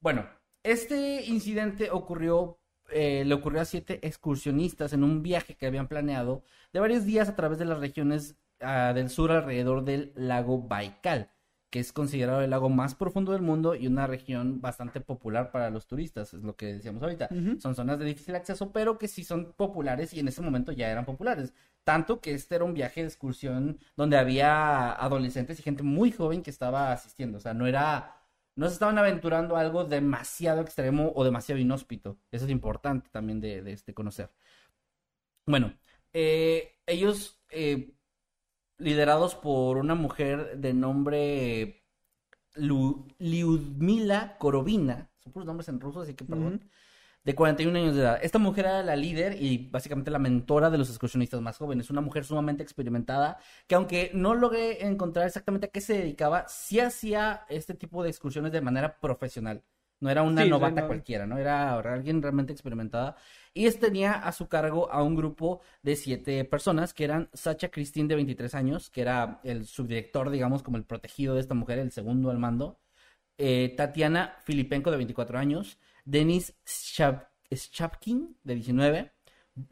Bueno, este incidente ocurrió, eh, le ocurrió a siete excursionistas en un viaje que habían planeado de varios días a través de las regiones ah, del sur alrededor del lago Baikal, que es considerado el lago más profundo del mundo y una región bastante popular para los turistas, es lo que decíamos ahorita. Son zonas de difícil acceso, pero que sí son populares y en ese momento ya eran populares. Tanto que este era un viaje de excursión donde había adolescentes y gente muy joven que estaba asistiendo. O sea, no era. No se estaban aventurando algo demasiado extremo o demasiado inhóspito. Eso es importante también de, de este conocer. Bueno, eh, ellos eh, liderados por una mujer de nombre Lu Lyudmila Korovina, son puros nombres en ruso, así que perdón, de 41 años de edad. Esta mujer era la líder y básicamente la mentora de los excursionistas más jóvenes, una mujer sumamente experimentada, que aunque no logré encontrar exactamente a qué se dedicaba, sí hacía este tipo de excursiones de manera profesional. No era una Sí, novata no- cualquiera, ¿no? Era alguien realmente experimentada. Y este tenía a su cargo a un grupo de siete personas, que eran Sacha Christine, de 23 años, que era el subdirector, digamos, como el protegido de esta mujer, el segundo al mando. Eh, Tatiana Filipenko, de 24 años. Denis Shap- Shapkin, de 19.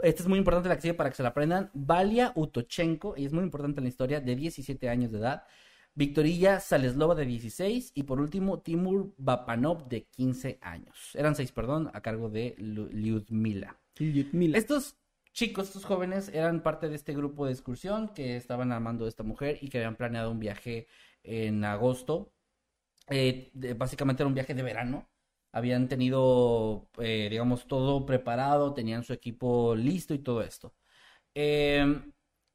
Esta es muy importante la que sigue para que se la aprendan. Valia Utochenko, y es muy importante en la historia, de 17 años de edad. Victorilla Saleslova de 16 y por último Timur Bapanov de 15 años. Eran seis, perdón, a cargo de Lyudmila. Lyudmila. Estos chicos, estos jóvenes, eran parte de este grupo de excursión que estaban armando esta mujer y que habían planeado un viaje en agosto. Eh, de- básicamente era un viaje de verano. Habían tenido, eh, digamos, todo preparado, tenían su equipo listo y todo esto. Eh,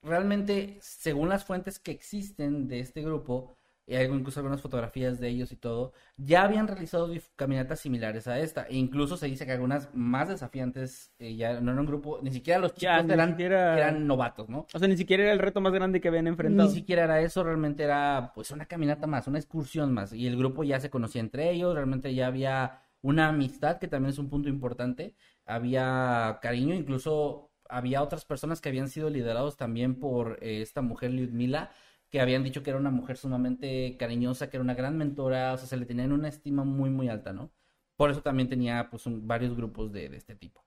realmente, según las fuentes que existen de este grupo, y hay incluso algunas fotografías de ellos y todo, ya habían realizado caminatas similares a esta. E incluso se dice que algunas más desafiantes, eh, ya no era un grupo, ni siquiera los Ya, chicos ni eran, siquiera- eran novatos, ¿no? O sea, ni siquiera era el reto más grande que habían enfrentado. Ni siquiera era eso, realmente era pues una caminata más, una excursión más. Y el grupo ya se conocía entre ellos, realmente ya había una amistad, que también es un punto importante. Había cariño, incluso había otras personas que habían sido liderados también por eh, esta mujer Lyudmila, que habían dicho que era una mujer sumamente cariñosa, que era una gran mentora, o sea, se le tenían una estima muy, muy alta, ¿no? Por eso también tenía pues varios grupos de, de este tipo.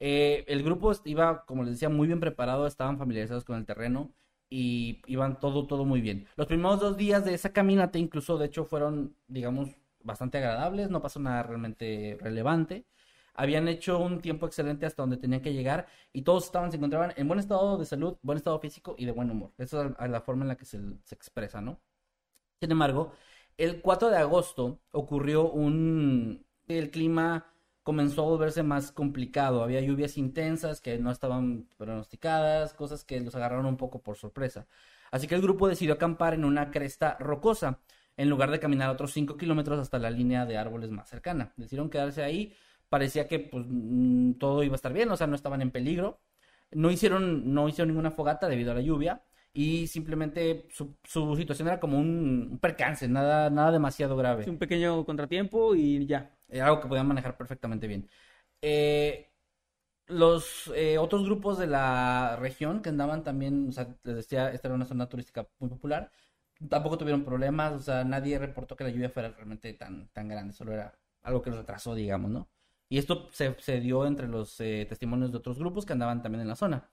Eh, el grupo iba, como les decía, muy bien preparado, estaban familiarizados con el terreno y iban todo, todo muy bien. Los primeros dos días de esa caminata, incluso, de hecho, fueron, digamos, bastante agradables, no pasó nada realmente relevante. Habían hecho un tiempo excelente hasta donde tenían que llegar y todos estaban, se encontraban en buen estado de salud, buen estado físico y de buen humor. Esa es la- forma en la que se, se expresa, ¿no? Sin embargo, el 4 de agosto ocurrió un... El clima comenzó a volverse más complicado. Había lluvias intensas que no estaban pronosticadas, cosas que los agarraron un poco por sorpresa. Así que el grupo decidió acampar en una cresta rocosa, en lugar de caminar otros 5 kilómetros hasta la línea de árboles más cercana. Decidieron quedarse ahí. Parecía que pues, mm, todo iba a estar bien, o sea, no estaban en peligro. No hicieron, no hicieron ninguna fogata debido a la lluvia y simplemente su, su situación era como un, un percance, nada, nada demasiado grave. Un pequeño contratiempo y ya. Era algo que podían manejar perfectamente bien. Eh, los eh, otros grupos de la región que andaban también, o sea, les decía, esta era una zona turística muy popular, tampoco tuvieron problemas, o sea, nadie reportó que la lluvia fuera realmente tan, tan grande, solo era algo que los retrasó, digamos, ¿no? Y esto se, dio entre los eh, testimonios de otros grupos que andaban también en la zona.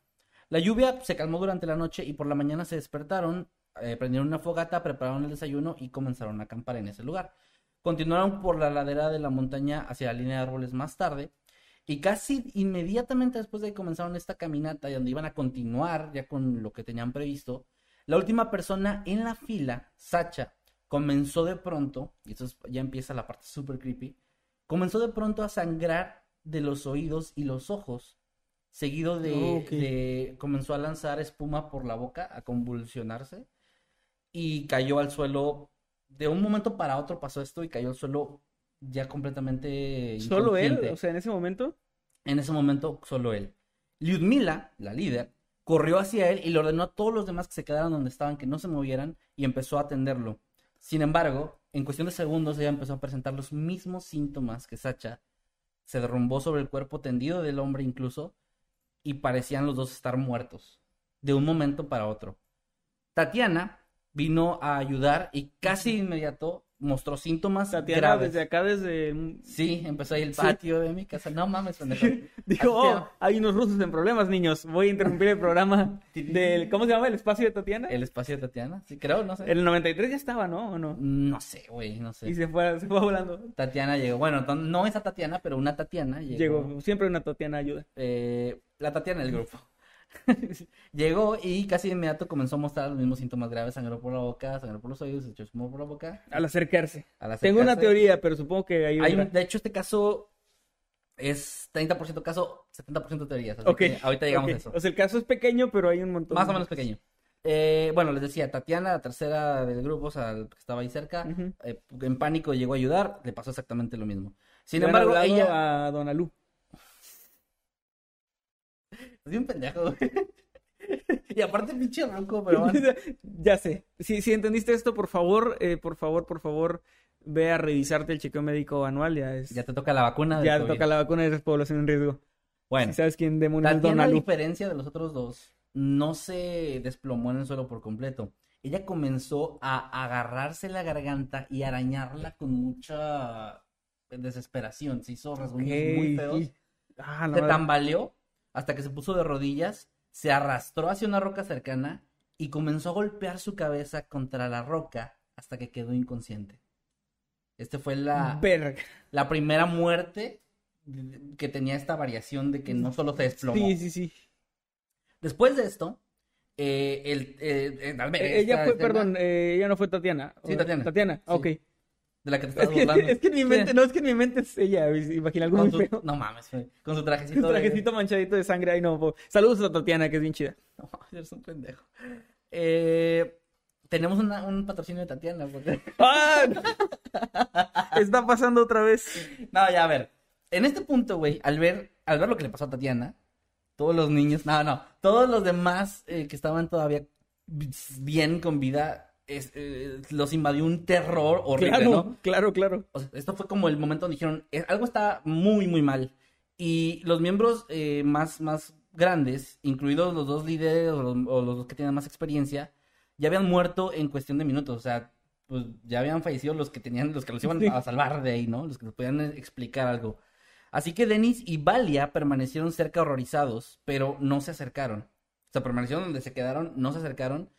La lluvia se calmó durante la noche y por la mañana se despertaron, eh, prendieron una fogata, prepararon el desayuno y comenzaron a acampar en ese lugar. Continuaron por la ladera de la montaña hacia la línea de árboles más tarde y casi inmediatamente después de que comenzaron esta caminata y donde iban a continuar ya con lo que tenían previsto, la última persona en la fila, Sacha, comenzó de pronto, y eso es- ya empieza la parte super creepy, comenzó de pronto a sangrar de los oídos y los ojos, seguido de, Ok. de- comenzó a lanzar espuma por la boca, a convulsionarse y cayó al suelo. De un momento para otro pasó esto y cayó al suelo ya completamente Solo él, o sea, en ese momento. En ese momento, solo él. Lyudmila, la líder, corrió hacia él y le ordenó a todos los demás que se quedaran donde estaban, que no se movieran, y empezó a atenderlo. Sin embargo, en cuestión de segundos, ella empezó a presentar los mismos síntomas que Sacha. Se derrumbó sobre el cuerpo tendido del hombre incluso, y parecían los dos estar muertos, de un momento para otro. Tatiana vino a ayudar y casi de inmediato mostró síntomas Tatiana, graves. desde acá, desde... Sí, empezó ahí el Sí. patio de mi casa. No mames, pendejo. Dijo, oh, hay unos rusos en problemas, niños. Voy a interrumpir el programa del... ¿Cómo se llama? ¿El espacio de Tatiana? El espacio de Tatiana. Sí, creo, no sé. El 93 ya estaba, ¿no? ¿O no? No sé, güey, no sé. Y se fue, se fue volando. Tatiana llegó. Bueno, no esa Tatiana, pero una Tatiana llegó. Llegó. Siempre una Tatiana ayuda. eh, la Tatiana del grupo. llegó y casi de inmediato comenzó a mostrar los mismos síntomas graves. Sangró por la boca, sangró por los oídos, se por la boca. Al acercarse. Al Tengo una teoría, pero supongo que hay Hay un- de hecho, este caso es 30% caso, 70% teorías. Así Ok. que ahorita llegamos a eso. O sea, el caso es pequeño, pero hay un montón. Más o menos pequeño. Eh, bueno, les decía, Tatiana, la tercera del grupo, o sea, el que estaba ahí cerca, eh, en pánico llegó a ayudar, le pasó exactamente lo mismo. Sin embargo, ella... a Donalú. Es bien pendejo, güey. Y aparte, pinche ronco, pero bueno. ya sé. Si, si entendiste esto, por favor, eh, por favor, por favor, ve a revisarte el chequeo médico anual. Ya es. Ya te toca la vacuna. ya te toca la vacuna de población en riesgo. Bueno, Si sabes quién demonios es Tatiana, a diferencia de los otros dos, no se desplomó en el suelo por completo. Ella comenzó a agarrarse la garganta y arañarla con mucha desesperación. Se hizo rasguños muy feos. Ah, la Se tambaleó hasta que se puso de rodillas, se arrastró hacia una roca cercana y comenzó a golpear su cabeza contra la roca hasta que quedó inconsciente. Este fue la, Verga. la primera muerte que tenía esta variación de que no solo se desplomó. Sí, sí, sí. Después de esto, eh, el, eh, eh, Eh, ella fue, perdón, eh, ella no fue Tatiana. Sí, ¿O- Tatiana. Tatiana, Sí. ok. De la que te Es estás que, burlando. es que en mi mente, no, es que en mi mente es ella. Imagina algo Con muy su- feo. no mames, güey, con su trajecito. Un de- trajecito manchadito de sangre. Ay, no. po. Saludos a Tatiana, que es bien chida. No, eres un pendejo. Eh, tenemos una- un patrocinio de Tatiana. porque- ¡Ah! Está pasando otra vez. No, ya a ver. En este punto, güey, al ver, al ver lo que le pasó a Tatiana, todos los niños, no, no, todos los demás eh, que estaban todavía bien con vida, es- eh, los invadió un terror horrible, Claro, ¿no? claro, claro. O sea, esto fue como el momento donde dijeron, "Eh, algo está muy, muy mal. Y los miembros eh, más, más grandes, incluidos los dos líderes o los, o los que tienen más experiencia, ya habían muerto en cuestión de minutos. O sea, pues ya habían fallecido los que tenían, los que los iban Sí. a salvar de ahí, ¿no? Los que nos podían explicar algo. Así que Denis y Valia permanecieron cerca horrorizados, pero no se acercaron. O sea, permanecieron donde se quedaron, no se acercaron.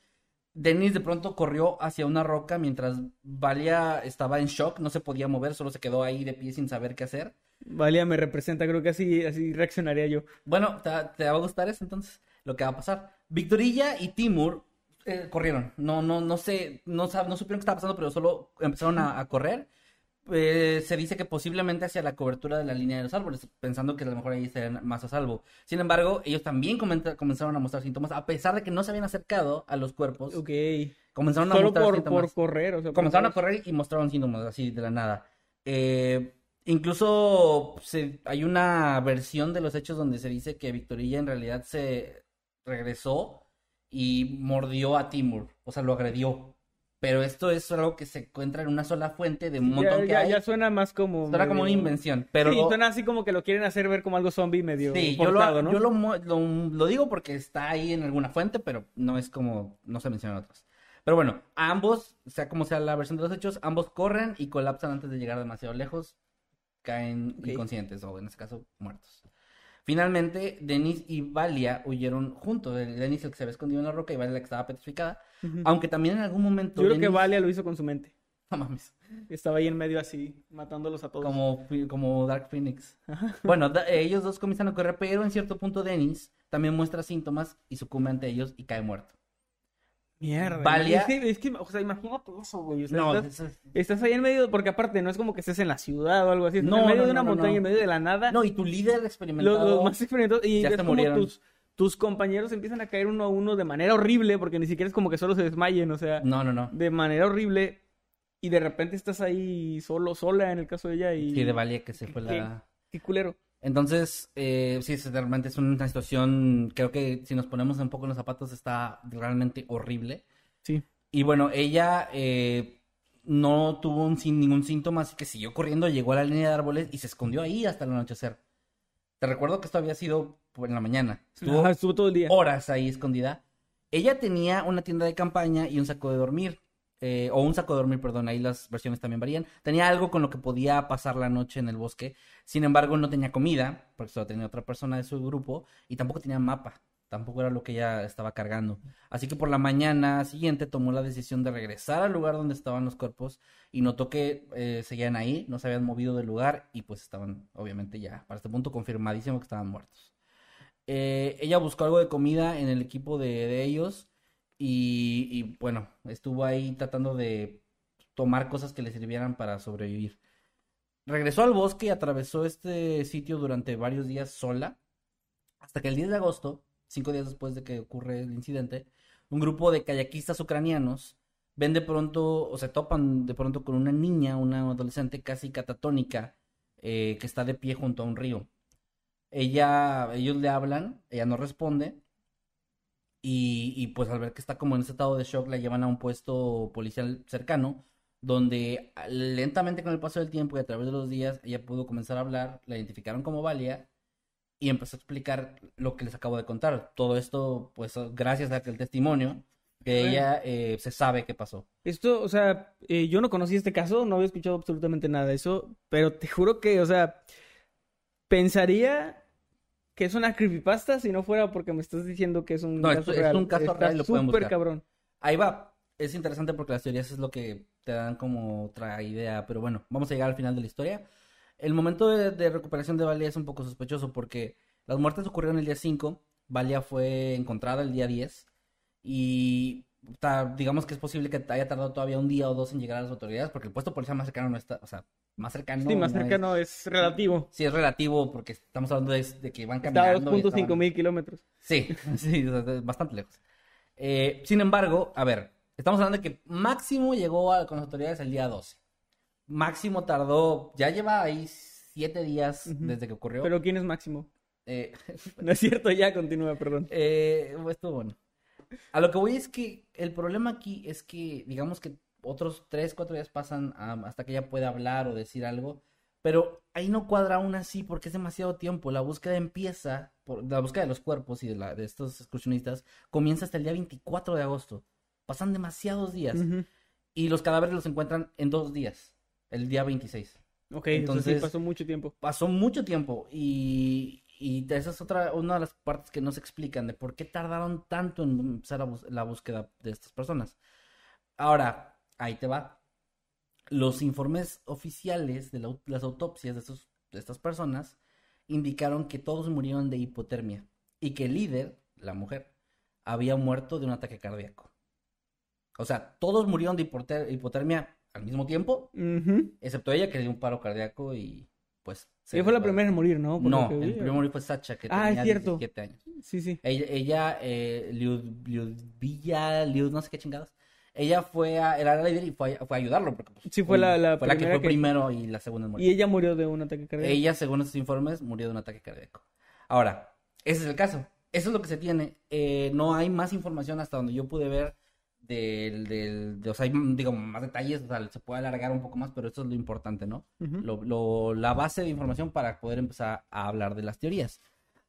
Dennis de pronto corrió hacia una roca mientras Valia estaba en shock, no se podía mover, solo se quedó ahí de pie sin saber qué hacer. Valia me representa, creo que así, así reaccionaría yo. Bueno, ¿te, te va a gustar eso entonces? Lo que va a pasar. Victorilla y Timur eh, corrieron. No, no, no sé, no, no supieron qué estaba pasando, pero solo empezaron a, a correr. Eh, se dice que posiblemente hacia la cobertura de la línea de los árboles, pensando que a lo mejor ahí estarían más a salvo. Sin embargo, ellos también comenzaron a mostrar síntomas, a pesar de que no se habían acercado a los cuerpos. Ok. Comenzaron a Solo mostrar por, síntomas. por correr, o sea, por Comenzaron a correr y mostraron síntomas así de la nada. Eh, incluso se- hay una versión de los hechos donde se dice que Victorilla en realidad se regresó y mordió a Timur, o sea, lo agredió. Pero esto es algo que se encuentra en una sola fuente de un Ya, montón que ya, hay. ya suena más como. Suena como una invención, pero sí, lo- suena así como que lo quieren hacer ver como algo zombie medio Sí, yo, lo, ¿no? yo lo, lo- lo digo porque está ahí en alguna fuente, pero no es como, no se mencionan otras. Pero bueno, ambos, sea como sea la versión de los hechos, ambos corren y colapsan antes de llegar demasiado lejos, caen inconscientes o en este caso muertos. Finalmente, Denis y Valia huyeron juntos. Denis el que se había escondido en la roca y Valia la que estaba petrificada. Aunque también en algún momento... Yo creo que Valia lo hizo con su mente. No mames. Estaba ahí en medio así, matándolos a todos. Como, como Dark Phoenix. Bueno, da- ellos dos comienzan a correr, pero en cierto punto Dennis también muestra síntomas y sucumbe ante ellos y cae muerto. Mierda. Valia- Es que, es que, o sea, imagínate eso, güey. o sea, No, estás, eso es- estás ahí en medio, porque aparte no es como que estés en la ciudad o algo así. Estás No, en medio no, de una montaña, en medio de la nada. No, y tu líder experimentado. los más experimentados. Y ya es se como murieron. tus, tus compañeros empiezan a caer uno a uno de manera horrible, porque ni siquiera es como que solo se desmayen, o sea, No, no, no. de manera horrible. Y de repente estás ahí solo, sola en el caso de ella. Y... Sí, de Valia que se ¿Qué- fue qué- la. Qué culero. Entonces, eh, sí, realmente es una situación. Creo que si nos ponemos un poco en los zapatos está realmente horrible. Sí. Y bueno, ella eh, no tuvo un, sin ningún síntoma, así que siguió corriendo, llegó a la línea de árboles y se escondió ahí hasta el anochecer. Te recuerdo que esto había sido en la mañana. Estuvo Ajá, estuvo todo el día. horas ahí escondida. Ella tenía una tienda de campaña y un saco de dormir. eh, o un saco de dormir, perdón, ahí las versiones también varían. Tenía algo con lo que podía pasar la noche en el bosque, sin embargo no tenía comida, porque solo tenía otra persona de su grupo, y tampoco tenía mapa, tampoco era lo que ella estaba cargando. Así que por la mañana siguiente tomó la decisión de regresar al lugar donde estaban los cuerpos y notó que eh, seguían ahí, no se habían movido del lugar y pues estaban obviamente ya, para este punto confirmadísimo que estaban muertos. Eh, ella buscó algo de comida en el equipo de, de ellos y, y, bueno, estuvo ahí tratando de tomar cosas que le sirvieran para sobrevivir. Regresó al bosque y atravesó este sitio durante varios días sola, hasta que el 10 de agosto, cinco días después de que ocurre el incidente, un grupo de kayakistas ucranianos ven de pronto, o se topan de pronto con una niña, una adolescente casi catatónica, eh, que está de pie junto a un río. Ella, ellos le hablan, ella no responde, y, y, pues al ver que está como en ese estado de shock, la llevan a un puesto policial cercano, donde lentamente con el paso del tiempo y a través de los días, ella pudo comenzar a hablar, la identificaron como Valia y empezó a explicar lo que les acabo de contar. Todo esto, pues gracias a aquel testimonio, que ella eh, se sabe qué pasó. Esto, o sea, eh, yo no conocí este caso, no había escuchado absolutamente nada de eso, pero te juro que, o sea, pensaría que es una creepypasta si no fuera porque me estás diciendo que es un No, caso es, es real. un caso Está real lo pueden súper buscar. cabrón. Ahí va. Es interesante porque las teorías es lo que te dan como otra idea. Pero bueno, vamos a llegar al final de la historia. El momento de, de recuperación de Valia es un poco sospechoso porque las muertes ocurrieron el día 5. Valia fue encontrada el día 10. Y digamos que es posible que haya tardado todavía un día o dos en llegar a las autoridades porque el puesto policial más cercano no está. O sea, más cercano. sí, más no cercano es relativo. Sí, es relativo porque estamos hablando de, de que van Está a caminando. y 2.5 estaban- mil kilómetros. Sí, sí, bastante lejos. Eh, sin embargo, a ver, estamos hablando de que máximo llegó a- con las autoridades el día 12. Máximo tardó, ya lleva ahí siete días desde que ocurrió. Pero ¿quién es Máximo? Eh, No es cierto, ya continúa, perdón. eh, estuvo bueno. A lo que voy es que el problema aquí es que, digamos que otros tres, cuatro días pasan hasta que ella pueda hablar o decir algo, pero ahí no cuadra aún así porque es demasiado tiempo. La búsqueda empieza, por, la búsqueda de los cuerpos y de, la, de estos excursionistas comienza hasta el día 24 de agosto. Pasan demasiados días y los cadáveres los encuentran en dos días, el día 26 Ok, entonces sí pasó mucho tiempo. pasó mucho tiempo y, y esa es otra, una de las partes que no se explican de por qué tardaron tanto en empezar la búsqueda de estas personas. Ahora, ahí te va. Los informes oficiales de la las autopsias de, estos, de estas personas indicaron que todos murieron de hipotermia y que el líder, la mujer, había muerto de un ataque cardíaco. O sea, todos murieron de hipoter- hipotermia al mismo tiempo, excepto ella que le dio un paro cardíaco y pues... se Ella fue la primera en morir, ¿no? Por No, el primer morir fue Sacha, que Ah, es tenía cierto. 17 años. Sí, sí. Ella, ella eh, Liud- Liudvilla, Liud, no sé qué chingados. Ella fue a, era la líder y fue a, fue a ayudarlo. Porque, pues, Sí, fue la- la fue la que fue que- primero y la segunda en morir. Y ella murió de un ataque cardíaco. Ella, según estos informes, murió de un ataque cardíaco. Ahora, ese es el caso. Eso es lo que se tiene. Eh, no hay más información hasta donde yo pude ver del, del, de- o sea, hay, digamos, más detalles, o sea, se puede alargar un poco más, pero eso es lo importante, ¿no? Ujú. lo, lo- la base de información para poder empezar a hablar de las teorías.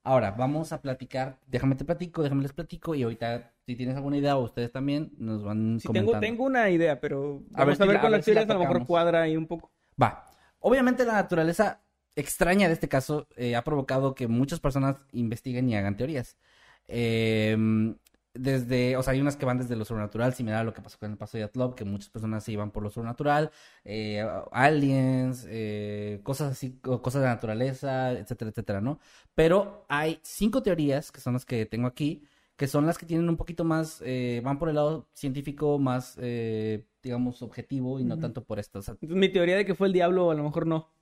Ahora, vamos a platicar, déjame te platico, déjame les platico, y ahorita, si tienes alguna idea o ustedes también, nos van Sí, comentando. tengo, tengo una idea, pero A vamos ver a si ver la- con a las ver si la teorías, a lo mejor cuadra ahí un poco. Va. Obviamente la naturaleza extraña de este caso eh, ha provocado que muchas personas investiguen y hagan teorías. Eh, desde, o sea, hay unas que van desde lo sobrenatural, similar a lo que pasó con el paso de Atlov, que muchas personas se iban por lo sobrenatural, eh, aliens, eh, cosas así, cosas de la naturaleza, etcétera, etcétera, ¿no? Pero hay cinco teorías, que son las que tengo aquí, que son las que tienen un poquito más, eh, van por el lado científico más, eh, digamos, objetivo y no tanto por esto. O sea, Entonces, mi teoría de que fue el diablo, a lo mejor no.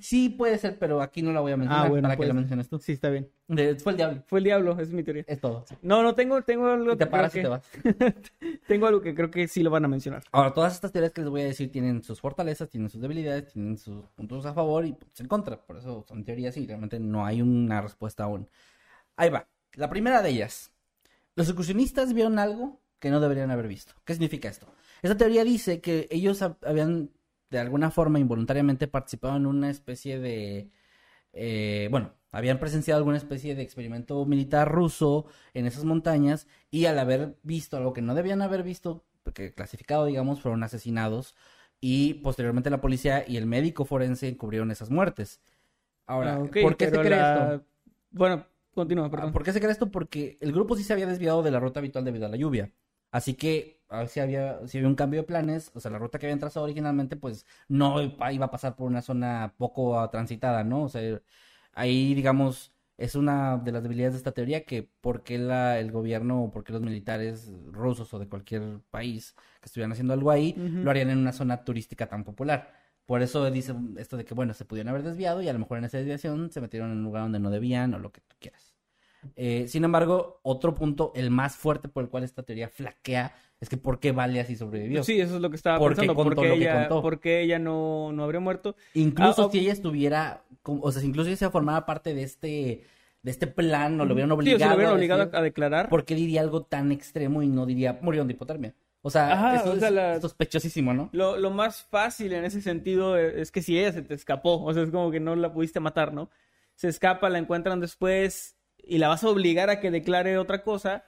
Sí, puede ser, pero aquí no la voy a mencionar Ah, bueno, para pues. que la menciones tú. Sí, está bien. De- fue el diablo. Fue el diablo, esa es mi teoría. Es todo. No, no, tengo, tengo algo Y te que paras y te vas. Tengo algo que creo que sí lo van a mencionar. Ahora, todas estas teorías que les voy a decir tienen sus fortalezas, tienen sus debilidades, tienen sus puntos a favor y puntos en contra. Por eso son teorías y realmente no hay una respuesta aún. Ahí va. La primera de ellas. Los excursionistas vieron algo que no deberían haber visto. ¿Qué significa esto? Esta teoría dice que ellos hab- habían de alguna forma involuntariamente participado en una especie de eh, bueno, habían presenciado alguna especie de experimento militar ruso en esas montañas y al haber visto algo que no debían haber visto que clasificado, digamos, fueron asesinados y posteriormente la policía y el médico forense encubrieron esas muertes. Ahora, Ah, ¿por qué se cree la- esto? Bueno, continúa, Ah, perdón. ¿Por qué se cree esto? Porque el grupo sí se había desviado de la ruta habitual debido a la lluvia. Así que a ver si había, si había un cambio de planes, o sea, la ruta que habían trazado originalmente, pues no iba a pasar por una zona poco transitada, ¿no? O sea, ahí, digamos, es una de las debilidades de esta teoría que por qué la, el gobierno o por qué los militares rusos o de cualquier país que estuvieran haciendo algo ahí, lo harían en una zona turística tan popular. Por eso dice esto de que, bueno, se pudieron haber desviado y a lo mejor en esa desviación se metieron en un lugar donde no debían o lo que tú quieras. Eh, sin embargo, otro punto, el más fuerte por el cual esta teoría flaquea, es que ¿por qué Vale así sobrevivió? Sí, eso es lo que estaba Porque pensando. contó ¿Por qué lo que ella, contó. por qué ella no, no habría muerto? Incluso Ah, si ella estuviera, o sea, si incluso si ella formaba parte de este, de este plan, o lo hubieran Sí, o obligado, sea, lo hubieran a obligado decir, a declarar. ¿por qué diría algo tan extremo y no diría murieron de hipotermia? O sea, Ajá, eso o sea, es la- sospechosísimo, ¿no? Lo, lo más fácil en ese sentido e- es que si ella se te escapó, o sea, es como que no la pudiste matar, ¿no? Se escapa, la encuentran después y la vas a obligar a que declare otra cosa.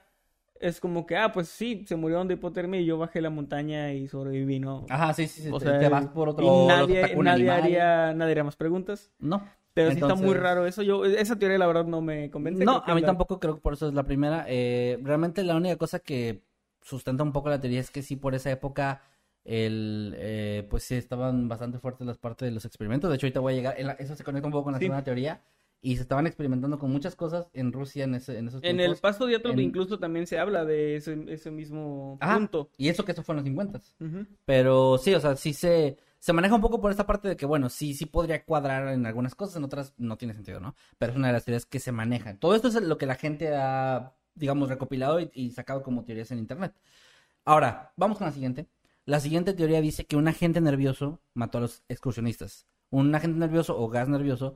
Es como que, ah, pues sí, se murieron de hipotermia y yo bajé la montaña y sobreviví, ¿no? Ajá, sí, sí, sí, o te, sea, te vas por otro y nadie, nadie haría, nadie haría más preguntas. No. Pero sí está muy raro eso. Yo, esa teoría la verdad no me convence. No, a mí la- tampoco creo que por eso es la primera. Eh, realmente la única cosa que sustenta un poco la teoría es que sí, por esa época, el, eh, pues sí, estaban bastante fuertes las partes de los experimentos. De hecho, ahorita voy a llegar, eso se conecta un poco con la Sí. segunda teoría. Y se estaban experimentando con muchas cosas en Rusia en, ese, en esos En tiempos. el paso diátrope en- incluso también se habla de ese, ese mismo punto. Y eso que eso fue en los 50. Ujú. Pero sí, o sea, sí se, se maneja un poco por esta parte de que, bueno, sí, sí podría cuadrar en algunas cosas, en otras no tiene sentido, ¿no? Pero es una de las teorías que se manejan. Todo esto es lo que la gente ha, digamos, recopilado y, y sacado como teorías en internet. Ahora, vamos con la siguiente. La siguiente teoría dice que un agente nervioso mató a los excursionistas. Un agente nervioso o gas nervioso,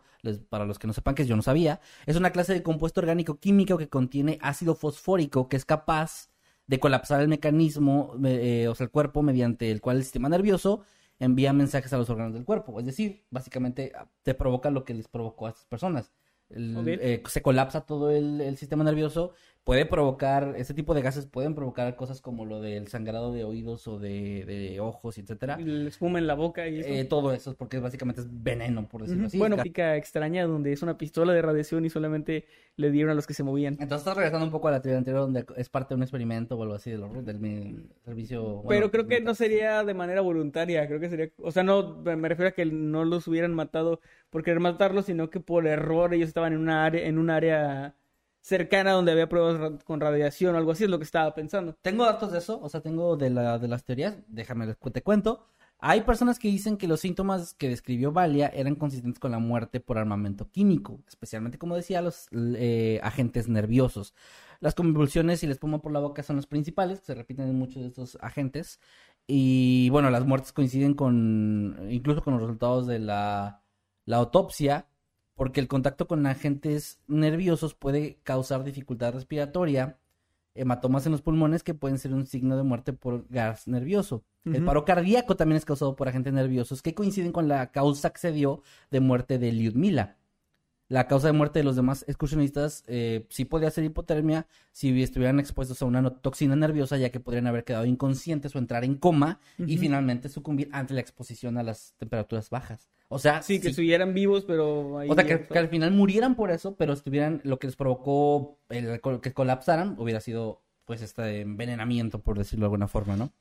para los que no sepan que yo no sabía, es una clase de compuesto orgánico químico que contiene ácido fosfórico que es capaz de colapsar el mecanismo, eh, o sea, el cuerpo mediante el cual el sistema nervioso envía mensajes a los órganos del cuerpo. Es decir, básicamente ah, te provoca lo que les provocó a estas personas. El- eh, se colapsa todo el, el sistema nervioso, puede provocar, este tipo de gases pueden provocar cosas como lo del sangrado de oídos o de, de ojos, etcétera. El espuma en la boca y eso. Eh, todo eso, porque básicamente es veneno, por decirlo así. Bueno, pica extraña donde es una pistola de radiación y solamente le dieron a los que se movían. Entonces estás regresando un poco a la teoría anterior donde es parte de un experimento o algo así de los del mi- servicio. bueno, Pero creo que no sería de manera voluntaria, creo que sería, o sea, no, me refiero a que no los hubieran matado por querer matarlos, sino que por error ellos estaban en una área, en un área cercana donde había pruebas con radiación o algo así, es lo que estaba pensando. Tengo datos de eso, o sea, tengo de, la, de las teorías, déjame te cuento. Hay personas que dicen que los síntomas que describió Valia eran consistentes con la muerte por armamento químico, especialmente, como decía, los eh, agentes nerviosos. Las convulsiones y la espuma por la boca son los principales, que se repiten en muchos de estos agentes. Y bueno, las muertes coinciden con, incluso con los resultados de la, la autopsia, porque el contacto con agentes nerviosos puede causar dificultad respiratoria, hematomas en los pulmones que pueden ser un signo de muerte por gas nervioso. El paro cardíaco también es causado por agentes nerviosos que coinciden con la causa que se dio de muerte de Lyudmila. La causa de muerte de los demás excursionistas eh, sí podría ser hipotermia si estuvieran expuestos a una toxina nerviosa, ya que podrían haber quedado inconscientes o entrar en coma y finalmente sucumbir ante la exposición a las temperaturas bajas. O sea, Sí, que estuvieran vivos, pero ahí... o sea, que, que al final murieran por eso, pero estuvieran, lo que les provocó el, que colapsaran, hubiera sido, pues, este envenenamiento, por decirlo de alguna forma, ¿no?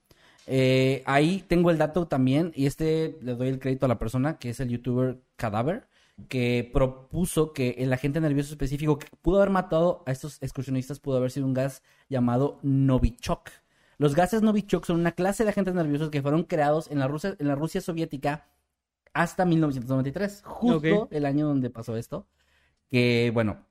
Eh, ahí tengo el dato también, y este le doy el crédito a la persona, que es el youtuber Cadáver, que propuso que el agente nervioso específico que pudo haber matado a estos excursionistas pudo haber sido un gas llamado Novichok. Los gases Novichok son una clase de agentes nerviosos que fueron creados en la Rusia, en la Rusia soviética hasta 1993, justo el año donde pasó esto. Que bueno,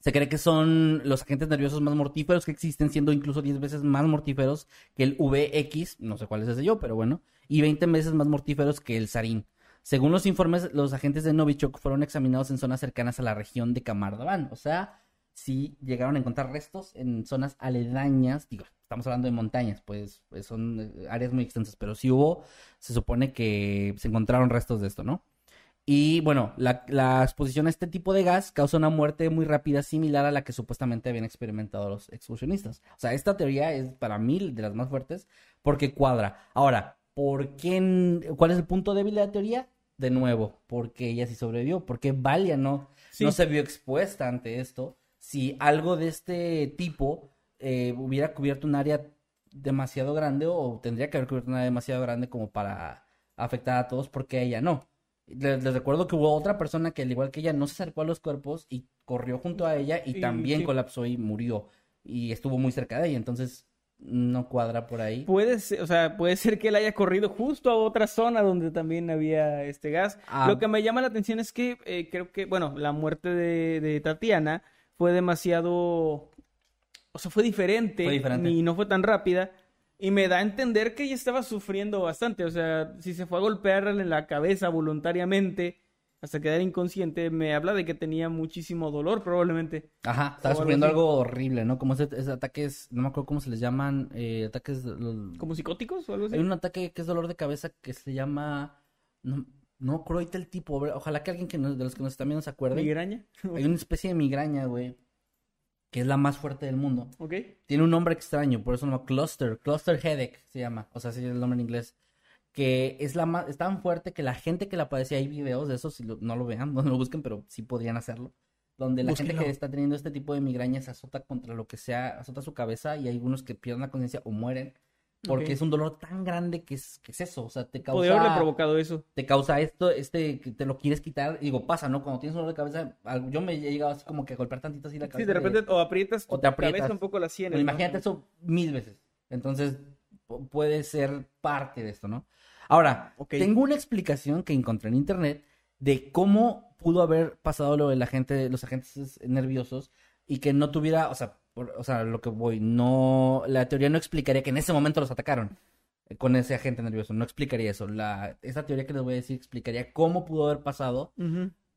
se cree que son los agentes nerviosos más mortíferos que existen, siendo incluso 10 veces más mortíferos que el VX, no sé cuál es ese yo, pero bueno, y 20 veces más mortíferos que el sarín. Según los informes, los agentes de Novichok fueron examinados en zonas cercanas a la región de Kamardavan. O sea, sí llegaron a encontrar restos en zonas aledañas. Digo, estamos hablando de montañas, pues, pues son eh, áreas muy extensas, pero sí hubo, se supone que se encontraron restos de esto, ¿no? Y bueno, la, la exposición a este tipo de gas causa una muerte muy rápida similar a la que supuestamente habían experimentado los excursionistas. O sea, esta teoría es para mí de las más fuertes porque cuadra. Ahora, ¿por qué? ¿Cuál es el punto débil de la teoría? De nuevo, porque ella sí sobrevivió, porque Valia no, Sí. no se vio expuesta ante esto. Si algo de este tipo eh, hubiera cubierto un área demasiado grande o tendría que haber cubierto un área demasiado grande como para afectar a todos, porque ella no. Les, les recuerdo que hubo otra persona que al igual que ella no se acercó a los cuerpos y corrió junto a ella y, Y también sí. colapsó y murió y estuvo muy cerca de ella, entonces no cuadra por ahí. Puede ser, o sea, puede ser que él haya corrido justo a otra zona donde también había este gas. Ah. Lo que me llama la atención es que eh, creo que, bueno, la muerte de, de Tatiana fue demasiado, o sea, fue diferente, Fue diferente. y no fue tan rápida. Y me da a entender que ella estaba sufriendo bastante. O sea, si se fue a golpearle en la cabeza voluntariamente hasta quedar inconsciente, me habla de que tenía muchísimo dolor probablemente. Ajá, estaba algo sufriendo algo horrible, ¿no? Como ese, ese ataques, no me acuerdo cómo se les llaman, eh, ataques... los- ¿Como psicóticos o algo así? Hay un ataque que es dolor de cabeza que se llama... No, no creo ahorita el tipo, ojalá que alguien que nos- de los que nos están viendo se acuerde. ¿Migraña? Hay una especie de migraña, güey, que es la más fuerte del mundo. ¿Ok? Tiene un nombre extraño, por eso se llama cluster, cluster headache se llama, o sea, así es el nombre en inglés. Que es la más, es tan fuerte que la gente que la padece, hay videos de eso, si lo- no lo vean, no lo busquen, pero sí podrían hacerlo. Donde la gente Búsquenlo. que está teniendo este tipo de migraña se azota contra lo que sea, azota su cabeza y hay algunos que pierden la conciencia o mueren. Porque Ok. es un dolor tan grande que es, que es eso, o sea, te causa Podría haberle provocado eso. te causa esto, este, que te lo quieres quitar, digo, pasa, ¿no? Cuando tienes un dolor de cabeza, algo- yo me he llegado así como que a golpear tantito así la cabeza. Sí, de repente o aprietas tu o te aprietas. cabeza un poco la sien. Bueno, imagínate eso mil veces. Entonces, puede ser parte de esto, ¿no? Ahora, tengo una explicación que encontré en internet de cómo pudo haber pasado lo de la gente, los agentes nerviosos y que no tuviera, o sea, por- o sea, lo que voy, no, la teoría no explicaría que en ese momento los atacaron eh, con ese agente nervioso, no explicaría eso. La, esa teoría que les voy a decir explicaría cómo pudo haber pasado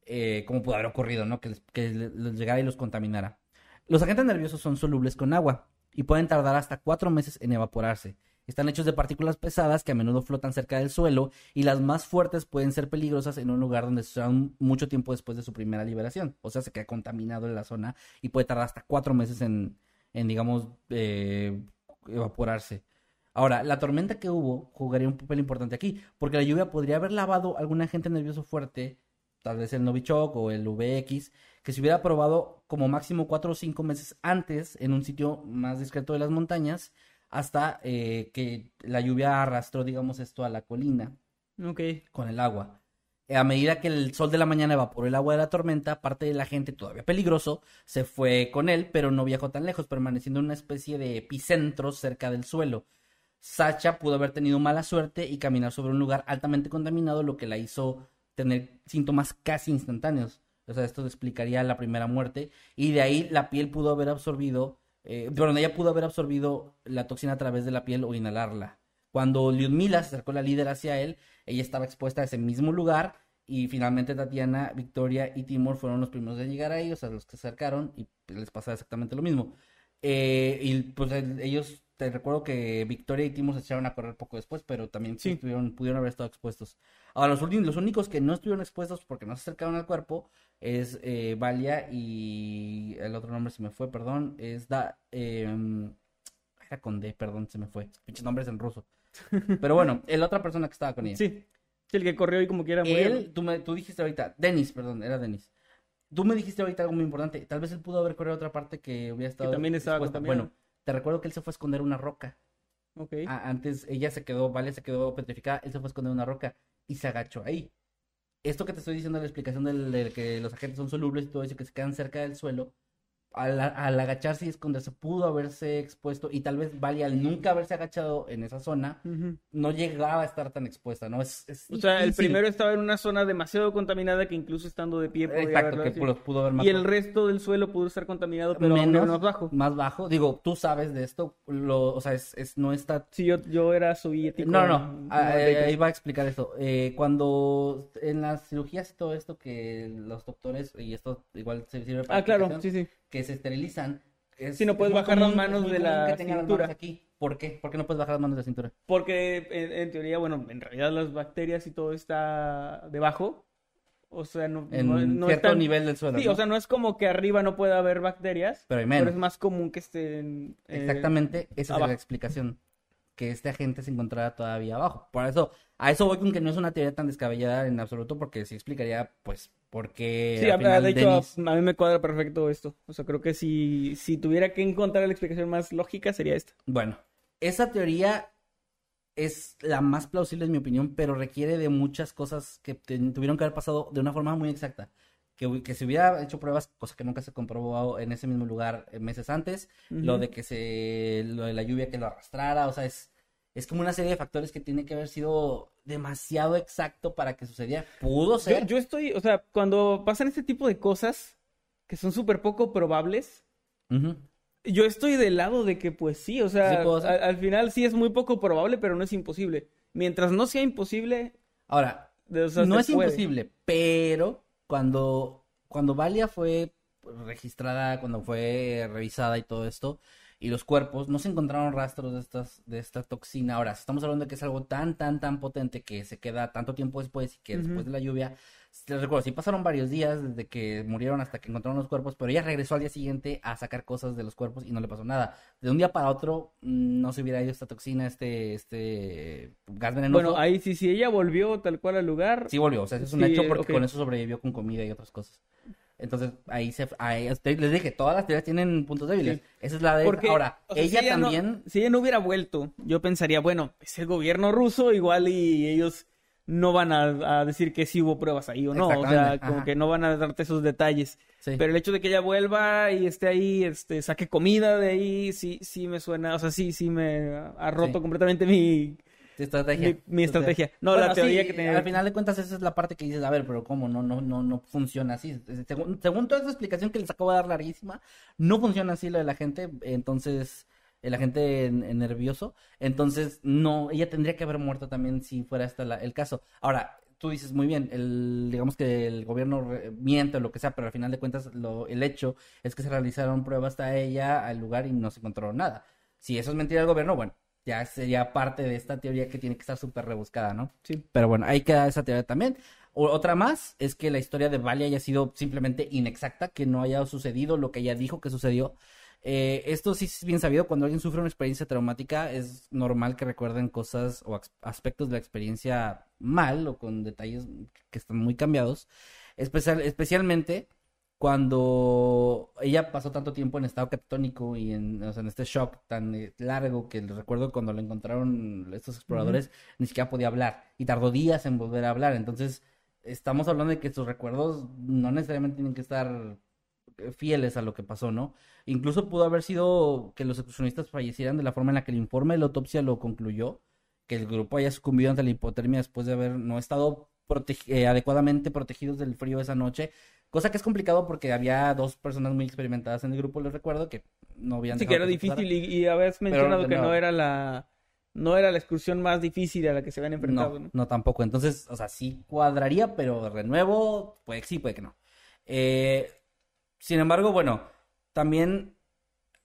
eh, cómo pudo haber ocurrido, ¿no? Que les, que les llegara y los contaminara. Los agentes nerviosos son solubles con agua y pueden tardar hasta cuatro meses en evaporarse. Están hechos de partículas pesadas que a menudo flotan cerca del suelo y las más fuertes pueden ser peligrosas en un lugar donde se mucho tiempo después de su primera liberación. O sea, se queda contaminado en la zona y puede tardar hasta cuatro meses en, en digamos, eh, evaporarse. Ahora, la tormenta que hubo jugaría un papel importante aquí, porque la lluvia podría haber lavado algún agente nervioso fuerte, tal vez el Novichok o el VX, que se hubiera probado como máximo cuatro o cinco meses antes en un sitio más discreto de las montañas, hasta eh, que la lluvia arrastró, digamos, esto a la colina Ok. con el agua. A medida que el sol de la mañana evaporó el agua de la tormenta, parte de la gente, todavía peligroso, se fue con él, pero no viajó tan lejos, permaneciendo en una especie de epicentro cerca del suelo. Sacha pudo haber tenido mala suerte y caminar sobre un lugar altamente contaminado, lo que la hizo tener síntomas casi instantáneos. O sea, esto explicaría la primera muerte. Y de ahí la piel pudo haber absorbido, eh, bueno, ella pudo haber absorbido la toxina a través de la piel o inhalarla. Cuando Lyudmila se acercó la líder hacia él, ella estaba expuesta a ese mismo lugar y finalmente Tatiana, Victoria y Timor fueron los primeros de llegar ahí, o sea, los que se acercaron y les pasaba exactamente lo mismo. Eh, y pues el- ellos, te recuerdo que Victoria y Timor se echaron a correr poco después, pero también Sí. estuvieron, pudieron haber estado expuestos. Ahora, los, últimos- los únicos que no estuvieron expuestos porque no se acercaron al cuerpo es eh, Valia y el otro nombre se me fue, perdón, es Da... em, era con D, perdón, se me fue. Pinches nombres en ruso. Pero bueno, la otra persona que estaba con ella. Sí. El que corrió y como quiera murió. Él, tú, me, tú dijiste ahorita, Denis, perdón, era Denis. Tú me dijiste ahorita algo muy importante. Tal vez él pudo haber corrido a otra parte que hubiera estado. también estaba contaminado. Bueno, te recuerdo que él se fue a esconder una roca. Ok. A- antes ella se quedó, Vale se quedó petrificada, él se fue a esconder una roca y se agachó ahí. Esto que te estoy diciendo, la explicación del, de que los agentes son solubles y todo eso, que se quedan cerca del suelo, al, al agacharse y esconderse pudo haberse expuesto y tal vez Vale al nunca haberse agachado en esa zona, no llegaba a estar tan expuesta, ¿no? Es, es O sea, el primero estaba en una zona demasiado contaminada que incluso estando de pie podía Exacto, que pudo, pudo haber Y el resto del suelo pudo estar contaminado, pero menos, bajo. más bajo. Digo, tú sabes de esto, lo, o sea, es, es- no está Sí, yo, yo era soviético. No, no, Lakers. ahí va a explicar esto. Eh, cuando en las cirugías y todo esto que los doctores, y esto igual se sirve para Ah, claro, sí, sí. Que se esterilizan. Es, Sí, no es puedes bajar las manos de la que tengan las cintura. manos aquí. ¿Por qué? ¿Por qué no puedes bajar las manos de la cintura? Porque en, en teoría, bueno, en realidad las bacterias y todo está debajo. O sea, no, En no, no cierto nivel del suelo. Sí, ¿no? o sea, no es como que arriba no pueda haber bacterias, Pero hay menos. es más común que estén... eh, Exactamente, esa es la explicación. Que este agente se encontrara todavía abajo. Por eso, a eso voy con que no es una teoría tan descabellada en absoluto, porque sí explicaría, pues, por qué. Sí, al final de hecho, Dennis- a mí me cuadra perfecto esto. O sea, creo que si, si tuviera que encontrar la explicación más lógica sería esta. Bueno, esa teoría es la más plausible en mi opinión, pero requiere de muchas cosas que tuvieron que haber pasado de una forma muy exacta. Que, que se hubiera hecho pruebas, cosa que nunca se comprobó en ese mismo lugar eh, meses antes. Lo Ujú. de que se, lo de la lluvia que lo arrastrara, o sea, es, es como una serie de factores que tiene que haber sido demasiado exacto para que sucediera. Pudo Yo, ser. yo estoy, o sea, cuando pasan este tipo de cosas que son súper poco probables, Ujú. yo estoy del lado de que pues sí, o sea, Sí al, al final sí es muy poco probable, pero no es imposible. Mientras no sea imposible, Ahora, o sea, no es puede. imposible, pero cuando, cuando Valia fue registrada, cuando fue revisada y todo esto, y los cuerpos, no se encontraron rastros de estas, de esta toxina. Ahora, si estamos hablando de que es algo tan, tan, tan potente que se queda tanto tiempo después y que después de la lluvia, les recuerdo, sí pasaron varios días desde que murieron hasta que encontraron los cuerpos, pero ella regresó al día siguiente a sacar cosas de los cuerpos y no le pasó nada. De un día para otro mm, no se hubiera ido esta toxina, este, este gas venenoso. Bueno, ahí sí, si ella volvió tal cual al lugar, Sí volvió, o sea, eso es un Sí, hecho porque con eso sobrevivió con comida y otras cosas. Entonces, ahí se... Ahí, les dije, todas las teorías tienen puntos débiles. Sí. Esa es la de... Porque, Ahora, o sea, ella, si también... si ella no hubiera vuelto, yo pensaría, bueno, es el gobierno ruso, igual y ellos no van a, a decir que sí hubo pruebas ahí o no. O sea, como ajá. que no van a darte esos detalles. Sí. Pero el hecho de que ella vuelva y esté ahí, este, saque comida de ahí, sí, sí me suena, o sea, sí, sí me ha roto Sí. completamente mi, Tu estrategia. mi- estrategia. No, la teoría que tenía- Al final de cuentas, esa es la parte que dices, a ver, pero ¿cómo? No, no, no, no funciona así. Según, según toda esa explicación que les acabo de dar larguísima, no funciona así lo de la gente. Entonces, el agente nervioso. Entonces, no, ella tendría que haber muerto también si fuera este la- el caso. Ahora, tú dices muy bien, el, digamos que el gobierno miente o lo que sea, pero al final de cuentas, lo, el hecho es que se realizaron pruebas hasta ella al lugar y no se encontró nada. Si eso es mentira del gobierno, bueno, ya sería parte de esta teoría que tiene que estar súper rebuscada, ¿no? Sí. Pero bueno, ahí queda esa teoría también. O- otra más es que la historia de Valia haya sido simplemente inexacta, que no haya sucedido lo que ella dijo que sucedió. Eh, esto sí es bien sabido, cuando alguien sufre una experiencia traumática es normal que recuerden cosas o aspectos de la experiencia mal o con detalles que están muy cambiados. Especial, especialmente cuando ella pasó tanto tiempo en estado catatónico y en, o sea, en este shock tan eh, largo que recuerdo cuando lo encontraron estos exploradores, ni siquiera podía hablar y tardó días en volver a hablar. Entonces, estamos hablando de que sus recuerdos no necesariamente tienen que estar fieles a lo que pasó, ¿no? Incluso pudo haber sido que los excursionistas fallecieran de la forma en la que el informe de la autopsia lo concluyó, que el grupo haya sucumbido ante la hipotermia después de haber no estado eh, adecuadamente protegidos del frío esa noche, cosa que es complicado porque había dos personas muy experimentadas en el grupo, les recuerdo, que no habían Sí, que era que difícil y, y habías mencionado que no era la no era la excursión más difícil a la que se habían enfrentado, No, ¿no? no tampoco. Entonces, o sea, sí cuadraría, pero de nuevo, puede que sí, puede que no. Eh, sin embargo, bueno, también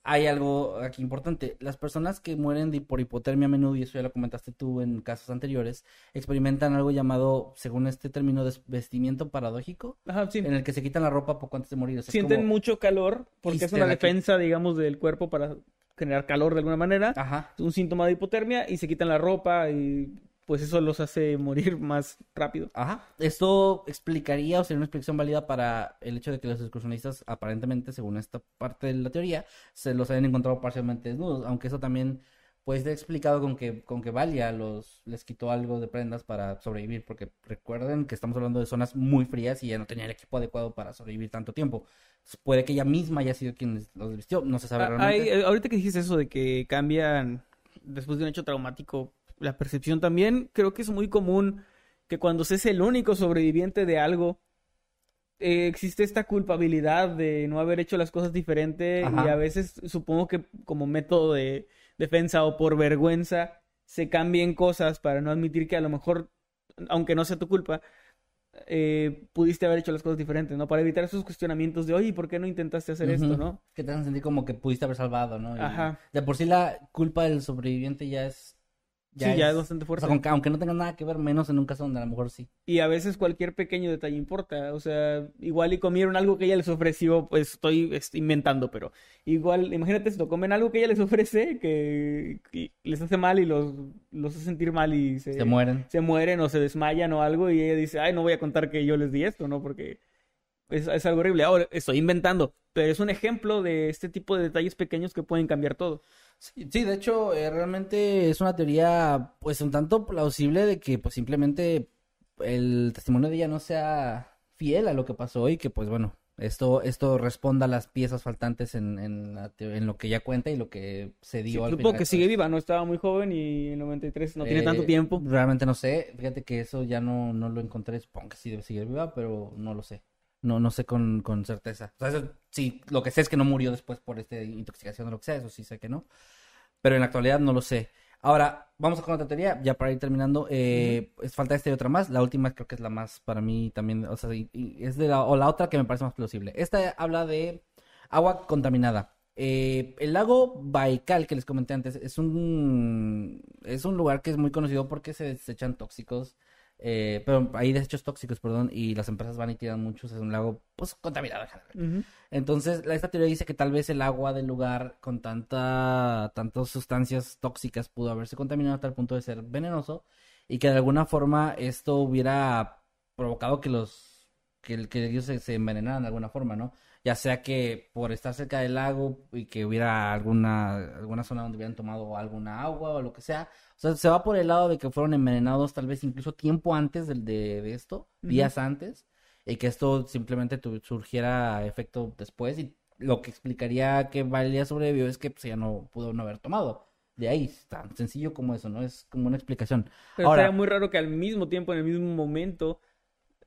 hay algo aquí importante. Las personas que mueren de, por hipotermia a menudo, y eso ya lo comentaste tú en casos anteriores, experimentan algo llamado, según este término, desvestimiento paradójico, Ajá, sí. en el que se quitan la ropa poco antes de morir. O sea, es Sienten como- mucho calor porque es una defensa, digamos, del cuerpo para generar calor de alguna manera. Ajá. Es un síntoma de hipotermia y se quitan la ropa y pues eso los hace morir más rápido. Ajá. Esto explicaría o sería una explicación válida para el hecho de que los excursionistas, aparentemente, según esta parte de la teoría, se los hayan encontrado parcialmente desnudos, aunque eso también puede ser explicado con que, con que Valia los, les quitó algo de prendas para sobrevivir, porque recuerden que estamos hablando de zonas muy frías y ella no tenía el equipo adecuado para sobrevivir tanto tiempo. Puede que ella misma haya sido quien los vistió, no se sabe Ah, realmente. hay- eh, ahorita que dijiste eso de que cambian después de un hecho traumático la percepción también, creo que es muy común que cuando se es el único sobreviviente de algo, eh, existe esta culpabilidad de no haber hecho las cosas diferente y a veces supongo que como método de defensa o por vergüenza se cambien cosas para no admitir que a lo mejor, aunque no sea tu culpa, eh, pudiste haber hecho las cosas diferentes, ¿no? Para evitar esos cuestionamientos de, oye, ¿por qué no intentaste hacer esto, no? Que te hacen sentir como que pudiste haber salvado, ¿no? Y Ajá. De por sí la culpa del sobreviviente ya es sí, ya es bastante o fuerte. sea, aunque no tenga nada que ver, menos en un caso donde a lo mejor sí. Y a veces cualquier pequeño detalle importa. O sea, igual y comieron algo que ella les ofreció, pues estoy inventando, pero igual, imagínate esto, comen algo que ella les ofrece que, que les hace mal y los, los hace sentir mal y se, Se mueren. se mueren o se desmayan o algo y ella dice, ay, no voy a contar que yo les di esto, ¿no? Porque es, es algo horrible. Ahora, estoy inventando, pero es un ejemplo de este tipo de detalles pequeños que pueden cambiar todo. Sí, sí, de hecho, eh, realmente es una teoría, pues, un tanto plausible de que, pues, simplemente el testimonio de ella no sea fiel a lo que pasó y que, pues, bueno, esto, esto responda a las piezas faltantes en, en, la en lo que ella cuenta y lo que se Sí, dio al supongo final. que sigue viva, no estaba muy joven y en 93 no tiene Eh, tanto tiempo. Realmente no sé, fíjate que eso ya no, no lo encontré, supongo que sí debe seguir viva, pero no lo sé. No, no sé con, con certeza. O sea, eso sí, lo que sé es que no murió después por esta intoxicación o lo que sea, eso sí sé que no. Pero en la actualidad no lo sé. Ahora, vamos con otra teoría, ya para ir terminando. Eh, falta esta y otra más. La última creo que es la más para mí también, o sea, y- y es de la, o la otra que me parece más plausible. Esta habla de agua contaminada. Eh, el lago Baikal que les comenté antes es un es un lugar que es muy conocido porque se desechan tóxicos, eh, pero hay desechos tóxicos, perdón, y las empresas van y tiran muchos. Es un lago pues contaminado en general. Ujú. Entonces, la- esta teoría dice que tal vez el agua del lugar con tanta, tantas sustancias tóxicas pudo haberse contaminado hasta el punto de ser venenoso y que de alguna forma esto hubiera provocado que los, que ellos se, se envenenaran de alguna forma, ¿no? Ya sea que por estar cerca del lago y que hubiera alguna, alguna zona donde hubieran tomado alguna agua o lo que sea. O sea, se va por el lado de que fueron envenenados tal vez incluso tiempo antes del, de, de esto, días antes y que esto simplemente tu- surgiera efecto después y lo que explicaría que Valia sobrevivió es que pues, ella no pudo no haber tomado. De ahí, tan sencillo como eso, ¿no? Es como una explicación. Pero Ahora, sería muy raro que al mismo tiempo, en el mismo momento.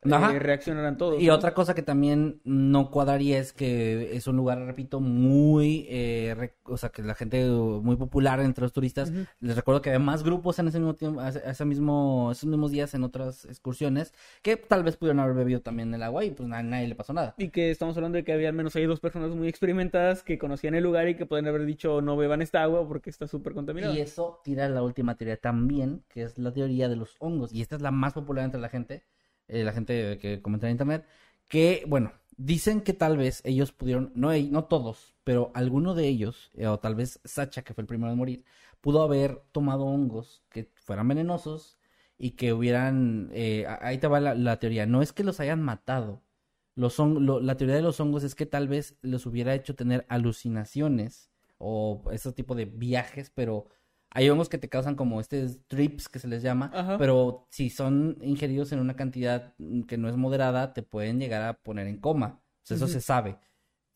Eh, reaccionaran todos. Y ¿no? otra cosa que también no cuadraría es que es un lugar, repito, muy, eh, re- o sea, que la gente uh, muy popular entre los turistas. Les recuerdo que había más grupos en ese mismo tiempo, ese mismo, esos mismos días en otras excursiones que tal vez pudieron haber bebido también el agua y pues a nadie le pasó nada. Y que estamos hablando de que había al menos ahí dos personas muy experimentadas que conocían el lugar y que pueden haber dicho no beban esta agua porque está súper contaminada. Y eso tira la última teoría también, que es la teoría de los hongos. Y esta es la más popular entre la gente, eh, la gente que comenta en internet, que, bueno, dicen que tal vez ellos pudieron, no, ell- no todos, pero alguno de ellos, eh, o tal vez Sacha, que fue el primero en morir, pudo haber tomado hongos que fueran venenosos y que hubieran, eh, ahí te va la, la teoría, no es que los hayan matado. Los hon- lo- la teoría de los hongos es que tal vez los hubiera hecho tener alucinaciones o ese tipo de viajes, pero hay hongos que te causan como este trips que se les llama, Ajá. pero si son ingeridos en una cantidad mm, que no es moderada, te pueden llegar a poner en coma. O sea, eso se sabe.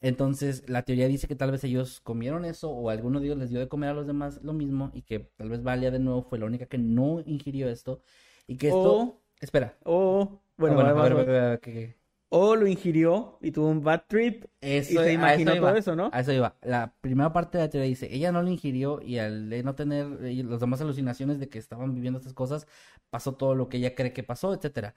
Entonces, la teoría dice que tal vez ellos comieron eso o alguno de ellos les dio de comer a los demás lo mismo y que tal vez Valia de nuevo fue la única que no ingirió esto y que esto... O- Espera. O, bueno, Ah, a ver, va- a ver. O lo ingirió y tuvo un bad trip Eso, y se imaginó todo eso, ¿no? A eso iba. La primera parte de la teoría dice, ella no lo ingirió y al de no tener eh, las demás alucinaciones de que estaban viviendo estas cosas, pasó todo lo que ella cree que pasó, etcétera.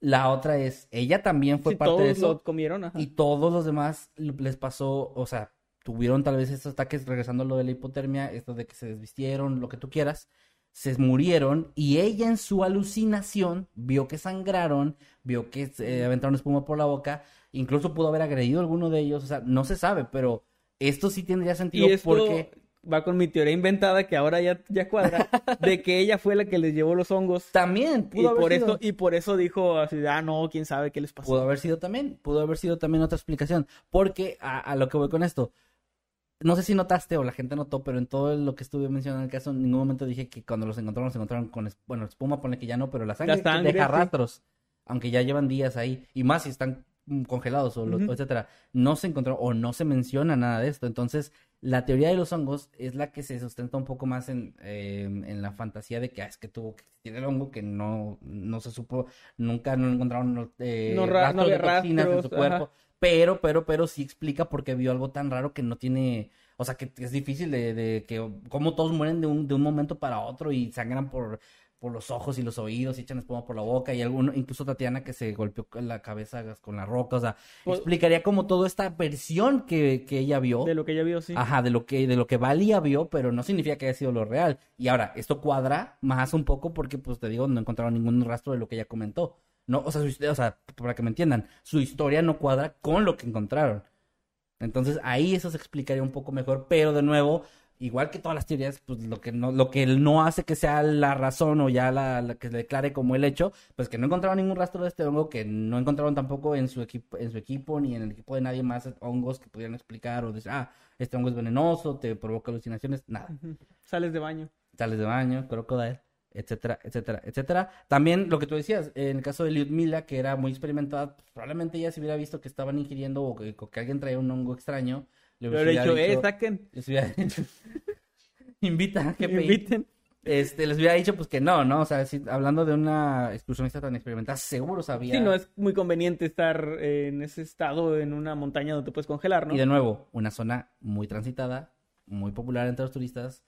La otra es, ella también fue Sí, parte de eso lo comieron, ajá. y todos los demás les pasó, o sea, tuvieron tal vez estos ataques, regresando a lo de la hipotermia, esto de que se desvistieron, lo que tú quieras, se murieron y ella en su alucinación vio que sangraron, vio que se aventaron espuma por la boca, incluso pudo haber agredido a alguno de ellos, o sea, no se sabe, pero esto sí tendría sentido Y esto porque va con mi teoría inventada que ahora ya, ya cuadra, de que ella fue la que les llevó los hongos. también Y pudo haber por, sido. eso, y por eso dijo así, ah, no, quién sabe qué les pasó. Pudo haber sido también, pudo haber sido también otra explicación. Porque a, a lo que voy con esto, no sé si notaste o la gente notó, pero en todo lo que estuve mencionando en el caso, en ningún momento dije que cuando los encontraron, los encontraron con, es- bueno, espuma, pone que ya no, pero la sangre, La sangre, deja sí. rastros, aunque ya llevan días ahí, y más si están mm, congelados o, Ujú. etcétera, no se encontró o no se menciona nada de esto. Entonces, la teoría de los hongos es la que se sustenta un poco más en, eh, en la fantasía de que ah, es que tuvo que existir el hongo que no, no se supo, nunca no encontraron eh, No ra- no rastros de toxinas en su cuerpo. ajá. Pero, pero, pero sí explica por qué vio algo tan raro que no tiene, o sea, que es difícil de, de que, como todos mueren de un, de un momento para otro y sangran por por los ojos y los oídos y echan espuma por la boca y alguno, incluso Tatiana que se golpeó la cabeza con la roca, o sea, Pues- explicaría como toda esta versión que, que ella vio. De lo que ya vio, sí. Ajá, de lo que, de lo que Valia vio, pero no significa que haya sido lo real. Y ahora, esto cuadra más un poco porque, pues te digo, no encontraron ningún rastro de lo que ella comentó. No, o sea, su o sea, para que me entiendan, su historia no cuadra con lo que encontraron. Entonces ahí eso se explicaría un poco mejor, pero de nuevo, igual que todas las teorías, pues lo que no, lo que no hace que sea la razón o ya la, la que se declare como el hecho, pues que no encontraron ningún rastro de este hongo, que no encontraron tampoco en su equipo, en su equipo ni en el equipo de nadie más hongos que pudieran explicar o decir, ah, este hongo es venenoso, te provoca alucinaciones, nada. Sales de baño. sales de baño, crocodile, etcétera, etcétera, etcétera. También lo que tú decías, en el caso de Lyudmila, que era muy experimentada, pues, probablemente ella se hubiera visto que estaban ingiriendo o que, que alguien traía un hongo extraño. Le hubiera dicho, eh, saquen. les hubiera dicho, invita, GPI. Inviten. Este, les hubiera dicho pues que no, ¿no? O sea, si- hablando de una excursionista tan experimentada, seguro sabía. Sí, no es muy conveniente estar eh, en ese estado en una montaña donde te puedes congelar, ¿no? Y de nuevo, una zona muy transitada, muy popular entre los turistas,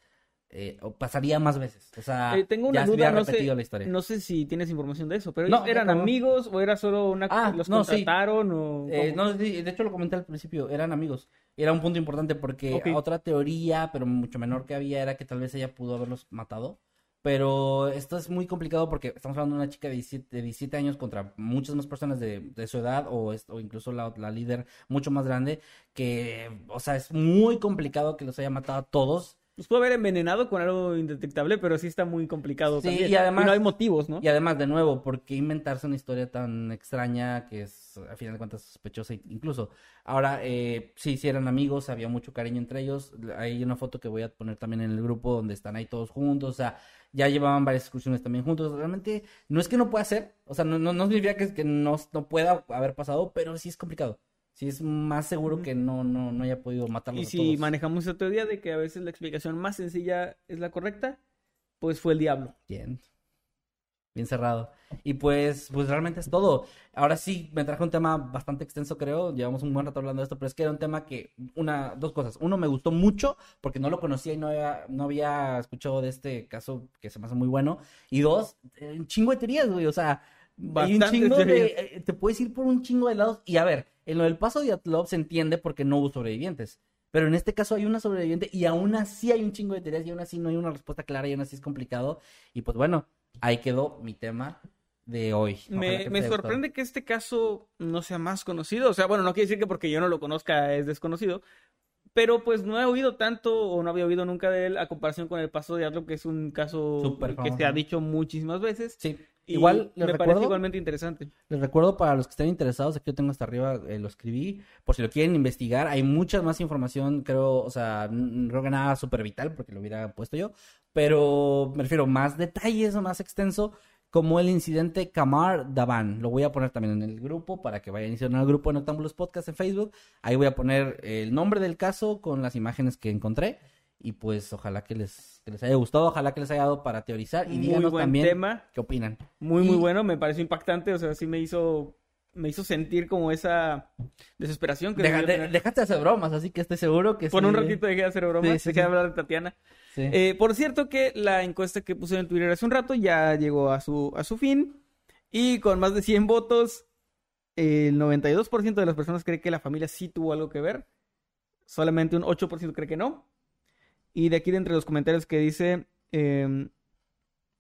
eh, pasaría más veces. O sea, Eh, tengo una ya duda, no sé, repetido la historia. no sé si tienes información de eso, pero No, ellos eran amigos o era solo una Ah, los no, sí. contrataron o Eh, no, de hecho lo comenté al principio, eran amigos. Era un punto importante porque otra teoría, pero mucho menor que había, era que tal vez ella pudo haberlos matado. Pero esto es muy complicado porque estamos hablando de una chica de 17, de 17 años contra muchas más personas de, de su edad o incluso la, la líder mucho más grande, que, o sea, es muy complicado que los haya matado a todos. Los pudo haber envenenado con algo indetectable, pero sí está muy complicado Sí, también. y además- no hay motivos, ¿no? Y además, de nuevo, ¿por qué inventarse una historia tan extraña que es, a final de cuentas, sospechosa incluso? Ahora, eh, sí, sí eran amigos, había mucho cariño entre ellos. Hay una foto que voy a poner también en el grupo donde están ahí todos juntos, o sea, ya llevaban varias excursiones también juntos. Realmente, no es que no pueda ser, o sea, no, no, no significa que, que no, no pueda haber pasado, pero sí es complicado. Sí es más seguro que no, no, no haya podido matarlos Y a si todos. manejamos esa teoría de que a veces la explicación más sencilla es la correcta, pues fue el diablo. Bien. Bien cerrado. Y pues, pues realmente es todo. Ahora sí, me trajo un tema bastante extenso, creo. Llevamos un buen rato hablando de esto, pero es que era un tema que, una, dos cosas. Uno, me gustó mucho porque no lo conocía y no había, no había escuchado de este caso que se me hace muy bueno. Y dos, eh, un chingo de teorías, güey. O sea, hay un chingo de, eh, te puedes ir por un chingo de lados. Y a ver, en lo del paso de Atlov se entiende porque no hubo sobrevivientes. Pero en este caso hay una sobreviviente y aún así hay un chingo de teorías y aún así no hay una respuesta clara y aún así es complicado. Y pues bueno, ahí quedó mi tema de hoy. Me, me sorprende que este caso no sea más conocido. O sea, bueno, no quiere decir que porque yo no lo conozca es desconocido. Pero pues no he oído tanto o no había oído nunca de él a comparación con el paso de Atlo, que es un caso Súper que famoso. se ha dicho muchísimas veces. Sí, Y igual les me parece recuerdo, igualmente interesante. les recuerdo para los que estén interesados, aquí yo tengo hasta arriba, eh, lo escribí, por si lo quieren investigar, hay mucha más información, creo, o sea, n- creo que nada súper vital porque lo hubiera puesto yo, pero me refiero más detalles o más extenso, como el incidente Kamar Davan. Lo voy a poner también en el grupo para que vayan a al grupo de Noctámbulos Podcast en Facebook. Ahí voy a poner el nombre del caso con las imágenes que encontré. Y pues ojalá que les, que les haya gustado, ojalá que les haya dado para teorizar. Y Muy díganos buen también tema. qué opinan. Muy, muy bueno. Me pareció impactante. O sea, sí me hizo, me hizo sentir como esa desesperación que Deja- de- tener. déjate de hacer bromas, así que estoy seguro que Por sí. un ratito dejé de hacer bromas, Sí, sí, dejé de hablar de Tatiana. Sí. Eh, por cierto que la encuesta que puse en Twitter hace un rato ya llegó a su, a su fin. Y con más de 100 votos, el 92% de las personas cree que la familia sí tuvo algo que ver. Solamente un 8% cree que no. Y de aquí de entre los comentarios que dice eh,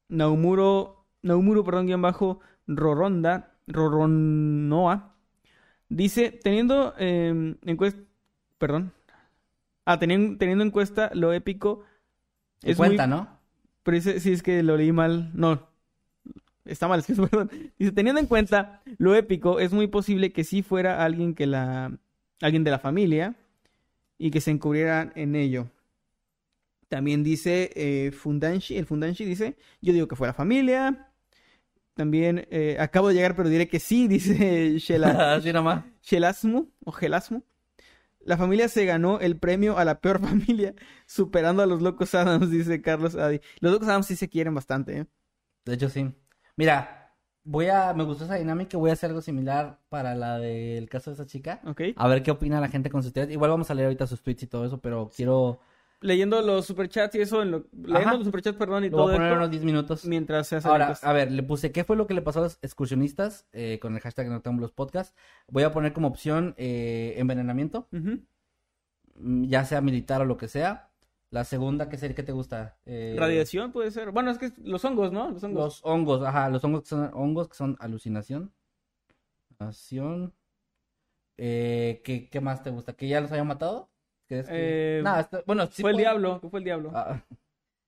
Naumuro, Naumuro, perdón, guion bajo, Roronda, Roronoa, dice, teniendo eh, encuesta, perdón, ah, teniendo, teniendo en cuenta lo épico, es muy- cuenta, ¿no? pero dice, sí, es que lo leí mal. No, está mal perdón. Dice, teniendo en cuenta lo épico, es muy posible que sí fuera alguien que la... alguien de la familia y que se encubrieran en ello. También dice eh, Fundanshi, el Fundanshi dice, yo digo que fue la familia. También eh, acabo de llegar, pero diré que sí, dice Shela. Shelasmu o Gelasmu. La familia se ganó el premio a la peor familia, superando a los locos Adams, dice Carlos Adi. Los locos Adams sí se quieren bastante, ¿eh? De hecho, sí. Mira, voy a. Me gustó esa dinámica. Voy a hacer algo similar para la del caso de esa chica. ¿Ok? A ver qué opina la gente con sus teorías. Igual vamos a leer ahorita sus tweets y todo eso, pero quiero. Leyendo los superchats y eso, en lo- leyendo los superchats, perdón, y Lo voy todo a poner esto, unos 10 minutos. mientras se hace Ahora, encuesta. a ver, le puse qué fue lo que le pasó a los excursionistas eh, con el hashtag Noctámbulos Podcast. Voy a poner como opción eh, envenenamiento, mm, ya sea militar o lo que sea. La segunda, ¿qué sería? ¿Qué te gusta? Eh, Radiación puede ser. Bueno, es que los hongos, ¿no? Los hongos. Los hongos, ajá, los hongos que son hongos que son alucinación. Alucinación. Eh, ¿qué, qué más te gusta? ¿Que ya los hayan matado? ¿Crees que- Eh, No, está- bueno, sí fue el diablo, ¿qué fue el diablo? Ah,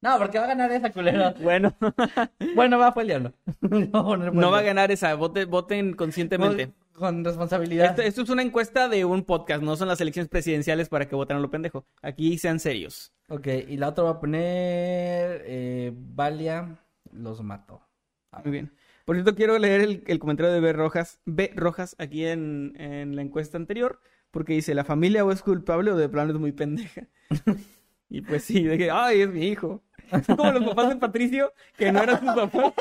No, porque va a ganar esa culera. Bueno, bueno, va, fue el diablo. No va a ganar esa, voten, voten conscientemente. Con, con responsabilidad. Esto, esto es una encuesta de un podcast, no son las elecciones presidenciales para que voten a lo pendejo. Aquí sean serios. Ok, y la otra va a poner eh, Valia los mató. Muy bien. Por cierto, quiero leer el, el comentario de B. Rojas, B. Rojas aquí en, en la encuesta anterior, porque dice, ¿la familia o es culpable o de plano es muy pendeja? y pues sí, de que, ay, es mi hijo. Es como los papás de Patricio, que no eran sus papás.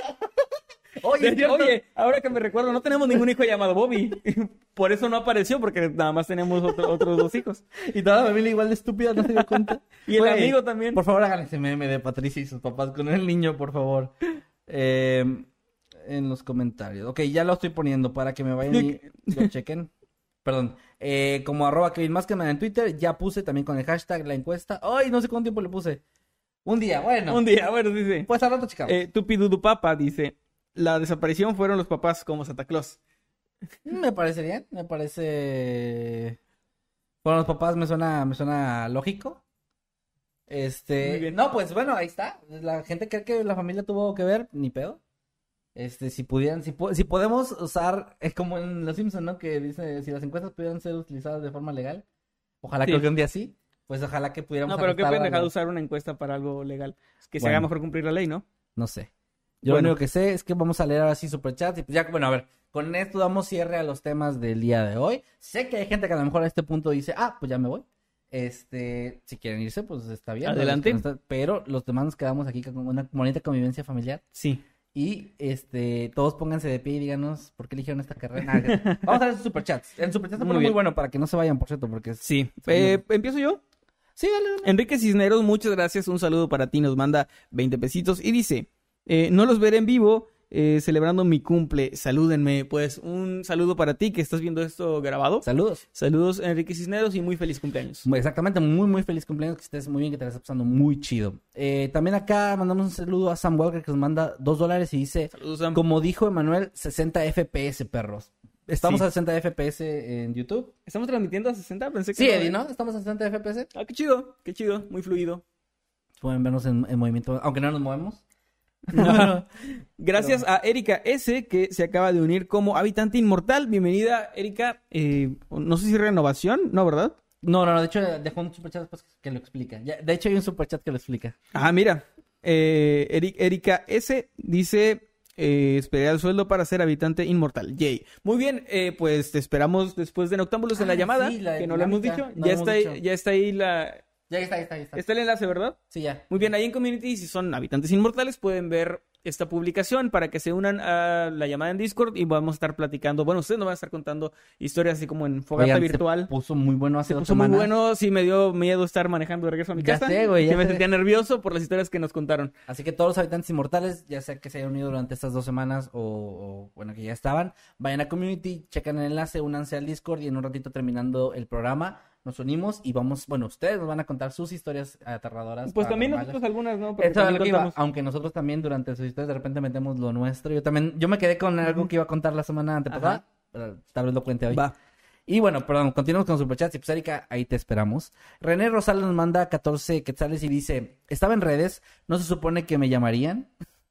Oye, De- Oye, ahora que me recuerdo, no tenemos ningún hijo llamado Bobby. Por eso no apareció, porque nada más tenemos otro- otros dos hijos. y toda la familia igual de estúpida, no se dio cuenta. Y el amigo también. Por favor, hagan ese meme de Patricia y sus papás con el niño, por favor. Eh, en los comentarios. Ok, ya lo estoy poniendo para que me vayan y lo chequen. Perdón. Eh, como arroba Kevin Maskerman en Twitter, ya puse también con el hashtag la encuesta. Ay, no sé cuánto tiempo le puse. Un día, bueno. Un día, bueno, dice. Pues al rato checamos. Eh, Tupidudu Papa dice, la desaparición fueron los papás como Santa Claus. Me parece bien, me parece. Bueno, los papás me suena, me suena lógico. Este. Muy bien. No, pues bueno, ahí está. La gente cree que la familia tuvo que ver, ni pedo. Este, si pudieran, si, po- si podemos usar, es como en Los Simpson, ¿no? Que dice, si las encuestas pudieran ser utilizadas de forma legal, ojalá Sí. que algún día sí, pues ojalá que pudiéramos No, pero qué pendejada los- usar una encuesta para algo legal. Que se Bueno. haga mejor cumplir la ley, ¿no? No sé. Yo Bueno. lo único que sé es que vamos a leer ahora sí superchats y pues ya, bueno, a ver, con esto damos cierre a los temas del día de hoy. Sé que hay gente que a lo mejor a este punto dice, ah, pues ya me voy. Este, si quieren irse, pues está bien. Adelante. Pero los demás nos quedamos aquí con una bonita convivencia familiar. Sí. Y este, todos pónganse de pie y díganos por qué eligieron esta carrera. Vamos a ver sus superchats. El superchat se Muy bueno para que no se vayan, por cierto, porque es... Sí. Eh, ¿Empiezo yo? Sí, dale, dale. Enrique Cisneros, muchas gracias. Un saludo para ti. Nos manda 20 pesitos y dice: eh, No los veré en vivo eh, celebrando mi cumple. Salúdenme. Pues un saludo para ti que estás viendo esto grabado. Saludos. Saludos, Enrique Cisneros, y muy feliz cumpleaños. Exactamente, muy, muy feliz cumpleaños, que estés muy bien, que te la estés pasando muy chido. Eh, también acá mandamos un saludo a Sam Walker que nos manda dos dólares y dice, Saludos, Sam. como dijo Emanuel, 60 FPS, perros. Estamos Sí. a 60 FPS en YouTube. ¿Estamos transmitiendo a 60? Pensé que Sí, no, Eddie, ¿eh? ¿no? Estamos a 60 FPS. Ah, qué chido, qué chido, muy fluido. Pueden vernos en, en movimiento, aunque no nos movemos. Gracias a Erika S, que se acaba de unir como habitante inmortal. Bienvenida, Erika. Eh, no sé si renovación, ¿no, verdad? No, no, no, de hecho dejó un superchat después que lo explica. Ya, de hecho hay un superchat que lo explica. Ah, mira. Eh, Eri- Erika S dice: eh, Esperé el sueldo para ser habitante inmortal. Yay. Muy bien, eh, pues te esperamos después de Noctámbulos en la llamada, sí, la que no lo hemos dicho. no ya, está ahí, ya está ahí la. Ya está, ahí está, está. Está el enlace, ¿verdad? Sí, ya. Muy bien, ahí en Community, si son habitantes inmortales, pueden ver esta publicación para que se unan a la llamada en Discord y vamos a estar platicando. Bueno, ustedes nos van a estar contando historias así como en fogata Oigan, se virtual. puso muy bueno hace Se dos puso muy bueno, sí me dio miedo estar manejando de regreso a mi Ya casa. sé, güey, ya me sentía nervioso por las historias que nos contaron. Así que todos los habitantes inmortales, ya sea que se hayan unido durante estas dos semanas o, o, bueno, que ya estaban, vayan a Community, chequen el enlace, únanse al Discord y en un ratito terminando el programa nos unimos y vamos, bueno, ustedes nos van a contar sus historias aterradoras. Pues también nosotros algunas, ¿no? Porque Eso es también lo que iba, contamos. aunque nosotros también durante sus historias de repente metemos lo nuestro. Yo también, yo me quedé con algo que iba a contar la semana antepasada, pero tal vez lo cuente hoy. Va. Y bueno, perdón, continuamos con Superchats y pues Erika, ahí te esperamos. René Rosales nos manda 14 quetzales y dice, estaba en redes, no se supone que me llamarían,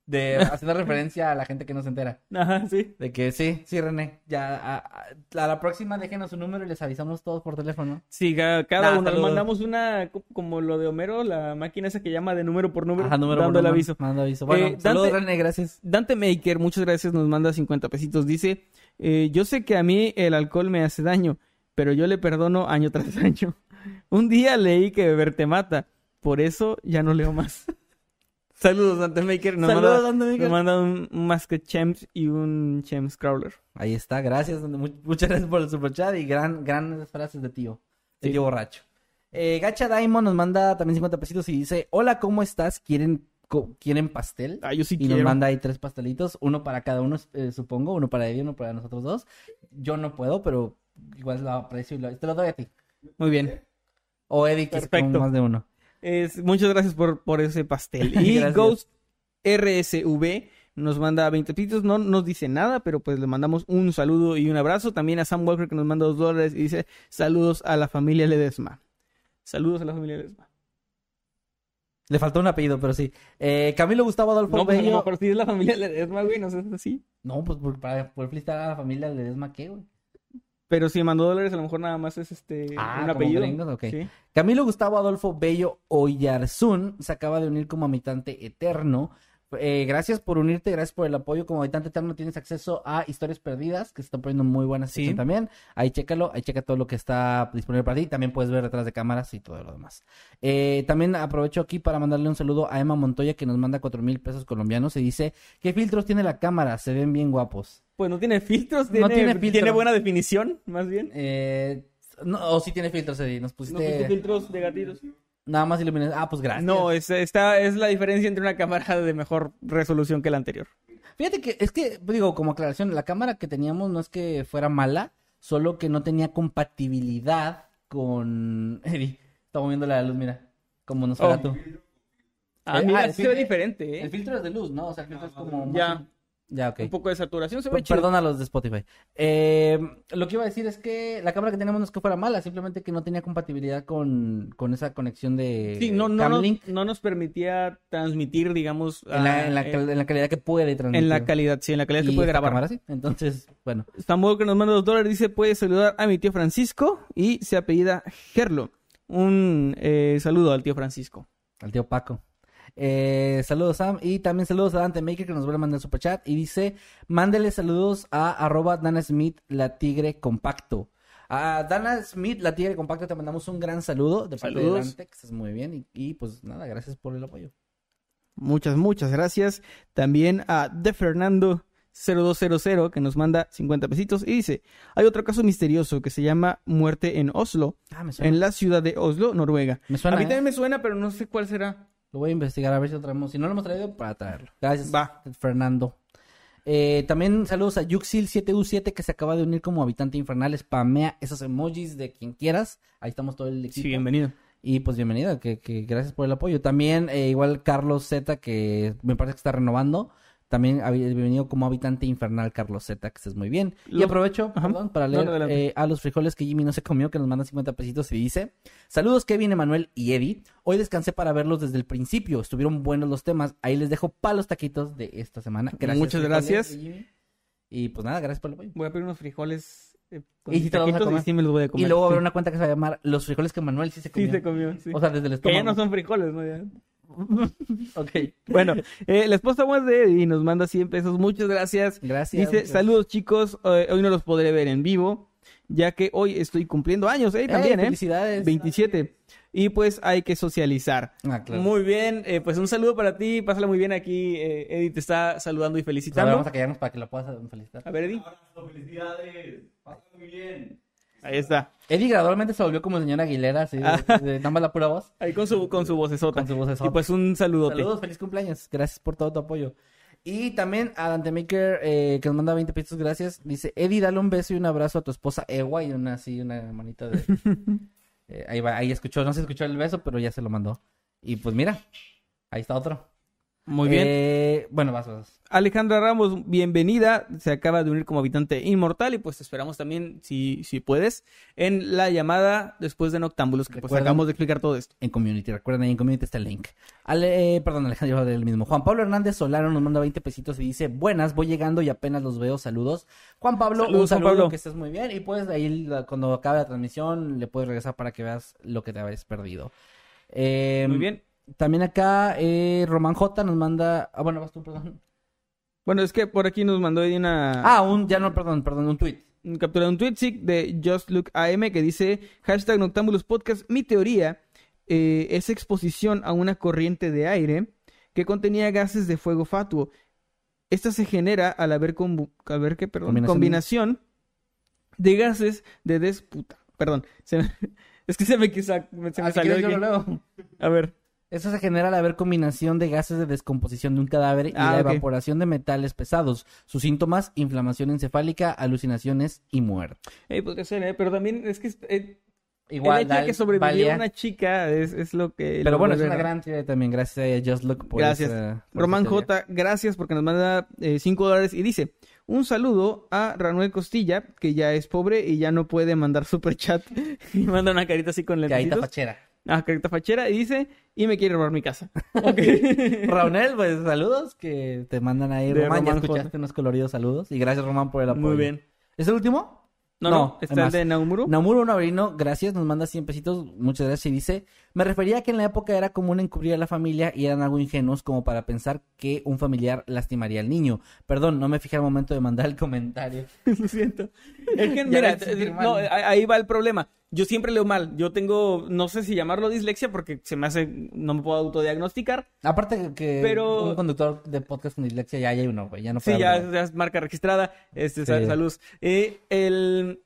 de haciendo referencia a la gente que no se entera. Ajá, sí. De que sí, sí, René, ya a, a- a la próxima déjenos su número y les avisamos todos por teléfono. Sí, ca- cada Nah, uno. saludos. Mandamos una, co- como lo de Homero, la máquina esa que llama de número por número, Ajá, número dando por el número, aviso. manda aviso. Bueno, Eh, saludos Dante- René, gracias. Dante Maker, muchas gracias, nos manda 50 pesitos. Dice, eh, yo sé que a mí el alcohol me hace daño, pero yo le perdono año tras año. Un día leí que beber te mata, por eso ya no leo más. Saludos, Dante Maker. Nos Saludos, manda, Dante Maker. Nos manda un, un Masket Chems y un Chems Crawler. Ahí está, gracias. Mu- Muchas gracias por el superchat y gran, grandes frases de tío. De Sí. tío borracho. Eh, Gacha Diamond nos manda también 50 pesitos y dice, hola, ¿cómo estás? ¿Quieren, ¿quieren pastel? Ah, yo sí y nos manda ahí tres pastelitos, uno para cada uno, eh, supongo, uno para Eddie, uno para nosotros dos. Yo no puedo, pero igual lo aprecio y lo- te lo doy a ti. Muy bien. O Eddie, que es como más de uno. Es- muchas gracias por, por ese pastel. Y Gracias. Ghost RSV nos manda 20 pitos, no nos dice nada, pero pues le mandamos un saludo y un abrazo. También a Sam Walker que nos manda dos dólares y dice saludos a la familia Ledesma. Saludos a la familia Ledesma. Le faltó un apellido, pero sí. Eh, Camilo Gustavo Adolfo No, pues a lo Bello. mejor sí es la familia Ledesma, güey, no sé si así. No, pues por, para poder felicitar a la familia Ledesma, ¿qué, güey? Pero si mandó dólares, a lo mejor nada más es este Ah, un apellido. gringos, ok. Sí. Camilo Gustavo Adolfo Bello Oyarzún se acaba de unir como habitante eterno. Eh, gracias por unirte, gracias por el apoyo. Como habitante eterno tienes acceso a historias perdidas, que se están poniendo muy buenas Sí. también. Ahí chécalo, ahí checa todo lo que está disponible para ti. También puedes ver detrás de cámaras y todo lo demás. Eh, también aprovecho aquí para mandarle un saludo a Emma Montoya que nos manda cuatro mil pesos colombianos y dice, ¿qué filtros tiene la cámara? Se ven bien guapos. Pues no tiene filtros, No tiene, tiene filtro. tiene buena definición, más bien. Eh, no, o sí tiene filtros, Eddie. Nos No pusiste filtros de gatitos. Nada más iluminación. Ah, pues gracias. No, es, esta es la diferencia entre una cámara de mejor resolución que la anterior. Fíjate que es que, digo, como aclaración, la cámara que teníamos no es que fuera mala, solo que no tenía compatibilidad con. Eddie, estamos viendo la luz, mira, como nos fuera Oh. tú. Ah, mira, ah, el se ve diferente, ¿eh? El filtro es de luz, ¿no? O sea, el filtro es como. más- Ya. Ya, ok. Un poco de saturación se ve chido. Perdón a los de Spotify. Eh, lo que iba a decir es que la cámara que teníamos no es que fuera mala, simplemente que no tenía compatibilidad con, con esa conexión de Sí, no, no, no, no nos permitía transmitir, digamos, en, la, ah, en, la, eh, en la calidad que puede transmitir. en la calidad, sí, en la calidad que puede grabar. cámara sí. Entonces, bueno. Samuel que nos manda dos dólares dice, puede saludar a mi tío Francisco y se apellida Gerlo. Un eh, saludo al tío Francisco. Al tío Paco. Eh, saludos Sam y también saludos a Dante Maker que nos vuelve a mandar super chat y dice mándele saludos a arroba Dana Smith la tigre compacto. A Dana Smith la tigre compacto te mandamos un gran saludo de parte de Saludos. Dante, que estés muy bien y, y, pues nada, gracias por el apoyo. Muchas, muchas gracias. También a De Fernando 0200 que nos manda 50 pesitos y dice, hay otro caso misterioso que se llama muerte en Oslo, Ah, me suena. en la ciudad de Oslo, Noruega. Me suena, a mí ¿eh? también me suena, pero no sé cuál será. Lo voy a investigar a ver si lo traemos. Si no lo hemos traído, para traerlo. Gracias, Va. Fernando. Eh, también saludos a Yuxil7U7 que se acaba de unir como habitante infernal. Spamea esos emojis de quien quieras. Ahí estamos todo el equipo. Sí, bienvenido. Y pues bienvenido, que, que gracias por el apoyo. También eh, igual Carlos Z, que me parece que está renovando. También habi- bienvenido como habitante infernal Carlos Z, que estés muy bien. Y aprovecho, perdón, para leer no, eh, a los frijoles que Jimmy no se comió, que nos mandan 50 pesitos y dice, saludos Kevin, Emanuel y Eddie. Hoy descansé para verlos desde el principio. Estuvieron buenos los temas. Ahí les dejo para los taquitos de esta semana. Gracias, Muchas gracias. Y pues nada, gracias por el apoyo. Voy a pedir unos frijoles eh, con Y si te taquitos comer. y sí me los voy a comer. Y luego va a haber una cuenta que se va a llamar Los frijoles que Manuel sí se comió. Sí, se comió, sí. O sea, desde el que estómago. ya no son frijoles, ¿no? Ya. Ok. Bueno, eh, la esposa más de Eddie nos manda 100 pesos. Muchas gracias. Gracias. Dice, muchas- saludos chicos, eh, hoy no los podré ver en vivo, ya que hoy estoy cumpliendo años, ¿eh? También, ¡Ey, ¿eh? felicidades! 27. Y pues hay que socializar. Ah, claro. Muy bien, eh, pues un saludo para ti, pásala muy bien aquí. eh, Eddie te está saludando y Pues felicitando. vamos a callarnos para que la puedas felicitar. A ver, Eddie. Felicidades. Pásalo muy bien. Ahí está. Eddie gradualmente se volvió como el señor Aguilera, así, de, Ah. de- nada más la pura voz. Ahí con su, con su vocesota. Con su vocesota. Y pues un saludote. Saludos, feliz cumpleaños. Gracias por todo tu apoyo. Y también a Dante Maker, eh, que nos manda 20 pesos, gracias. Dice, Eddie, dale un beso y un abrazo a tu esposa Ewa y una así, una manita de... Eh, ahí va, ahí escuchó, no se escuchó el beso, pero ya se lo mandó. Y pues mira, ahí está otro. Muy bien. Eh, bueno, vas, vas. Alejandra Ramos, bienvenida. Se acaba de unir como habitante inmortal y pues te esperamos también, si, si puedes, en la llamada después de Noctámbulos, que pues acabamos de explicar todo esto. En Community, recuerden ahí en Community está el link. Ale, eh, perdón, Alejandro, iba a leer el mismo. Juan Pablo Hernández Solano nos manda 20 pesitos y dice, buenas, voy llegando y apenas los veo, saludos. Juan Pablo, Saludos, un Juan saludo, Pablo. que estés muy bien. Y pues ahí cuando acabe la transmisión le puedes regresar para que veas lo que te habías perdido. Eh, Muy bien. También acá eh, Román J nos manda... Ah, bueno, vas tú, perdón. Bueno, es que por aquí nos mandó ahí una, Ah, un, ya no, perdón, perdón, un tweet. captura un tweet sí, de Just Look AM que dice hashtag Noctámbulos Podcast. Mi teoría eh, es exposición a una corriente de aire que contenía gases de fuego fatuo. Esta se genera al haber, al haber ¿qué? Perdón, Combinación. combinación. de gases de disputa. Perdón, se me- Es que se me, quisa- se me Ah, salió. yo aquí. lo leo. A ver. Eso se genera al haber combinación de gases de descomposición de un cadáver y Ah, la evaporación de metales pesados. Sus síntomas, inflamación encefálica, alucinaciones y muerte. Eh, podría ser, ¿eh? Pero también es que eh, Igual, el hecho de Dal- que sobreviviera valía- una chica es, es lo que... Pero lo bueno, es una gran teoría también. Gracias a Just Look por Gracias. esa- por Román. J, gracias porque nos manda 5 dólares y dice, un saludo a Ranuel Costilla, que ya es pobre y ya no puede mandar super chat. y manda una carita así con Carita lentecitos. fachera. Ah, carita fachera y dice, y me quiere robar mi casa. Ok. Raunel, pues saludos que te mandan ahí. De Román, ya Román escuchaste J. unos coloridos saludos. Y gracias, Román, por el apoyo. Muy bien. ¿Es el último? No, No, no, está el de Naumuro. Namuro Naurino, gracias, nos manda 100 pesitos, muchas gracias, y dice, me refería a que en la época era común encubrir a la familia y eran algo ingenuos como para pensar que un familiar lastimaría al niño. Perdón, no me fijé al momento de mandar el comentario. Lo siento. Es que, Ya mira, no, ahí va el problema. Yo siempre leo mal. Yo tengo, no sé si llamarlo dislexia porque se me hace, no me puedo autodiagnosticar. Aparte que Pero- un conductor de podcast con dislexia ya hay uno, güey, ya no Sí, puede ya, hablar. ya es marca registrada. Este, Sí. salud. Eh, el...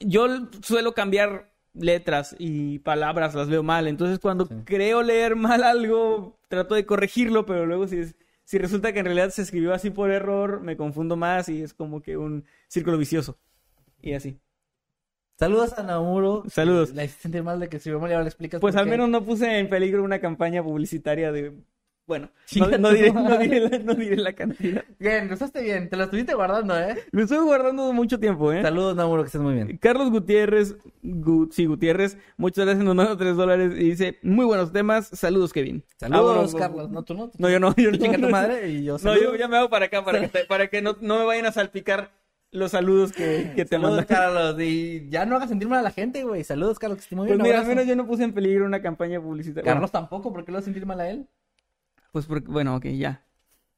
Yo suelo cambiar letras y palabras, las veo mal. Entonces, cuando Sí. creo leer mal algo, trato de corregirlo, pero luego si, es- si resulta que en realidad se escribió así por error, me confundo más y es como que un círculo vicioso. Y así. Saludos a Namuro. Saludos. La hiciste sentir mal de que si ya le explicas Pues al qué. menos no puse en peligro una campaña publicitaria de... Bueno, no, no diré, no, diré la, no diré la cantidad. Bien, lo usaste bien, te lo estuviste guardando, ¿eh? Lo estoy guardando mucho tiempo, ¿eh? Saludos, Namuro, que estés muy bien. Carlos Gutiérrez, Gu- sí, Gutiérrez, muchas gracias, nos manda tres dólares y dice, muy buenos temas, saludos Kevin. Saludos, Carlos. No, tú no. No, yo no, yo no. Chinga tu madre y yo No, yo ya me hago para acá, para que, te- para que no, no me vayan a salpicar los saludos que, que te Saludos, mandan. Carlos. Y ya no hagas sentir mal a la gente, güey. Saludos, Carlos, que muy Pues bien. mira, un al menos yo no puse en peligro una campaña publicitaria. Carlos tampoco, ¿por qué lo vas a sentir mal a él? Pues porque, bueno, ok, ya.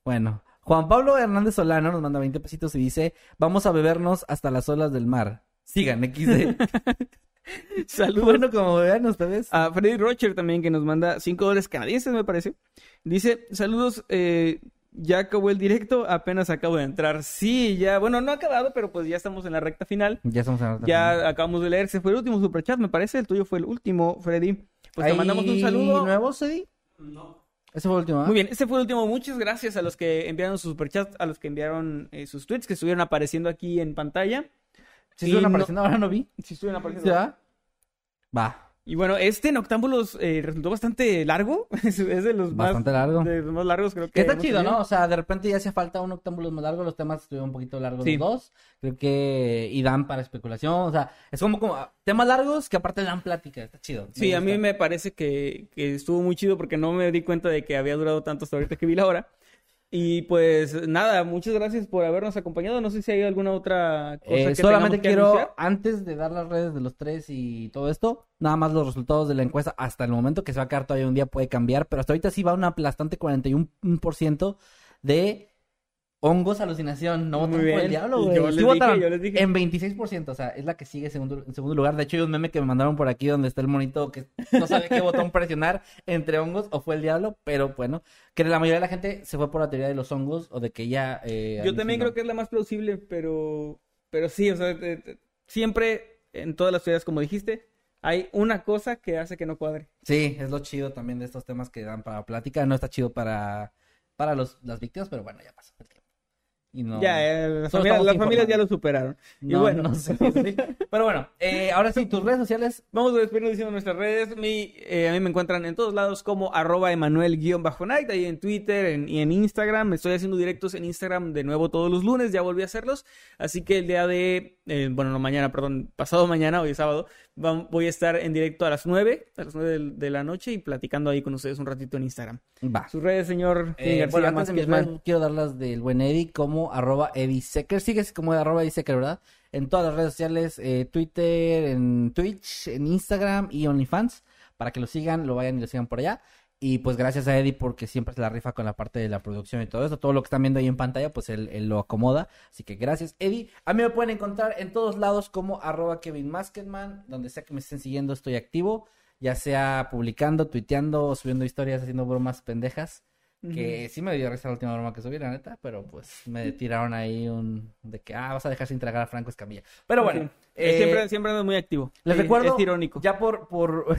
Bueno, Juan Pablo Hernández Solano nos manda 20 pesitos y dice, vamos a bebernos hasta las olas del mar. Sigan, XD. Saludos. bueno, como vean ustedes. A Freddy Rocher también, que nos manda 5 dólares canadienses, me parece. Dice, saludos, eh, ya acabó el directo, apenas acabo de entrar. Sí, ya, bueno, no ha acabado, pero pues ya estamos en la recta final. Ya estamos en la Ya acabamos de leer, se fue el último superchat, me parece, el tuyo fue el último, Freddy. Pues te ¿Hay mandamos un saludo. nuevos, Eddie? No. Ese fue el último, ¿ah? Muy bien, ese fue el último. Muchas gracias a los que enviaron sus superchats, a los que enviaron eh, sus tweets que estuvieron apareciendo aquí en pantalla. Si estuvieron no- apareciendo, ahora no vi. Sí, estuvieron apareciendo. ¿Ya? Va. Y bueno, este Noctámbulos eh, resultó bastante largo. es es de los Bastante más, largo. de los más largos, creo que. Que está chido, tenido. ¿no? O sea, de repente ya hacía falta un octámbulo más largo, los temas estuvieron un poquito largos Sí. los dos. Creo que y dan para especulación, o sea, es como, como temas largos que aparte dan plática, está chido. Sí, a mí me parece que, que estuvo muy chido porque no me di cuenta de que había durado tanto hasta ahorita que vi la hora. Y pues nada, muchas gracias por habernos acompañado. No sé si hay alguna otra cosa Eh, que solamente que quiero, anunciar. antes de dar las redes de los tres y todo esto, nada más los resultados de la encuesta hasta el momento, que se va a quedar todavía un día, puede cambiar, pero hasta ahorita sí va un aplastante 41% de hongos alucinación. No votaron por el diablo, güey. yo Sí votaron dije, yo les dije. En 26%, o sea, es la que sigue en segundo, en segundo lugar. De hecho, hay un meme que me mandaron por aquí donde está el monito que no sabe qué botón presionar entre hongos o fue el diablo, pero bueno, que la mayoría de la gente se fue por la teoría de los hongos o de que ya... eh, Yo también creo que es la más plausible, pero, pero sí, o sea, te- te- siempre en todas las teorías, como dijiste, hay una cosa que hace que no cuadre. Sí, es lo chido también de estos temas que dan para plática. No está chido para, para los, las víctimas, pero bueno, ya tiempo. Y no, Ya, eh, las, Solo familias, estamos las familias ya lo superaron. y no, bueno, no sé. sí. Pero bueno, eh, ahora sí, tus redes sociales. Vamos a despedirnos diciendo nuestras redes. Mi, eh, a mí me encuentran en todos lados como arroba Emanuel-Night, ahí en Twitter en- y en Instagram. Estoy haciendo directos en Instagram de nuevo todos los lunes, ya volví a hacerlos. Así que el día de, eh, bueno, no mañana, perdón, pasado mañana, hoy es sábado, voy a estar en directo a las 9, a las 9 de, la noche y platicando ahí con ustedes un ratito en Instagram. Va. Sus redes, señor Eh, García bueno, antes de mis quiero dar las del buen Eddie como arroba Eddie Secker. Sigues como arroba Secker, ¿verdad? En todas las redes sociales, eh, Twitter, en Twitch, en Instagram y OnlyFans. Para que lo sigan, lo vayan y lo sigan por allá. Y pues gracias a Eddie porque siempre se la rifa con la parte de la producción y todo eso. Todo lo que están viendo ahí en pantalla, pues él, él lo acomoda. Así que gracias, Eddie. A mí me pueden encontrar en todos lados como arroba Kevin Masketman. Donde sea que me estén siguiendo, estoy activo. Ya sea publicando, tuiteando, subiendo historias, haciendo bromas pendejas. Que sí me dio risa la última broma que subí, la neta, pero pues me tiraron ahí un... de que, ah, vas a dejar sin tragar a Franco Escamilla. Pero bueno. Sí. eh, siempre, siempre ando muy activo. Les Sí, recuerdo, Es irónico. ya por, por,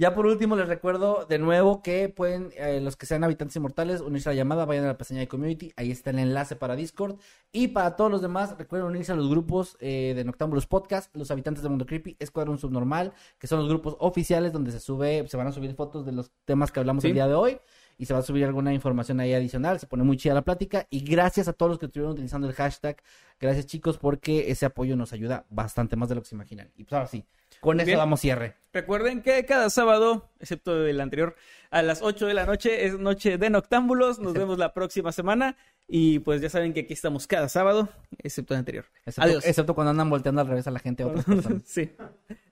ya por último les recuerdo de nuevo que pueden, eh, los que sean habitantes inmortales, unirse a la llamada, vayan a la pestaña de community, ahí está el enlace para Discord. Y para todos los demás, recuerden unirse a los grupos eh, de Noctámbulos Podcast, los habitantes de Mundo Creepy, Escuadrón Subnormal, que son los grupos oficiales donde se sube, se van a subir fotos de los temas que hablamos Sí. el día de hoy. Y se va a subir alguna información ahí adicional, se pone muy chida la plática. Y gracias a todos los que estuvieron utilizando el hashtag. Gracias chicos, porque ese apoyo nos ayuda bastante más de lo que se imaginan. Y pues ahora sí, con eso Bien. damos cierre. Recuerden que cada sábado, excepto el anterior, a las 8 de la noche es noche de noctámbulos. Nos vemos la próxima semana. Y pues ya saben que aquí estamos cada sábado, excepto el anterior. Excepto, Adiós. excepto cuando andan volteando al revés a la gente a otras personas. sí.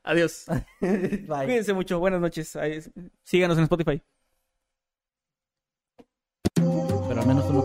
Adiós. Bye. Cuídense mucho. Buenas noches. Síganos en Spotify. Pero al menos tú no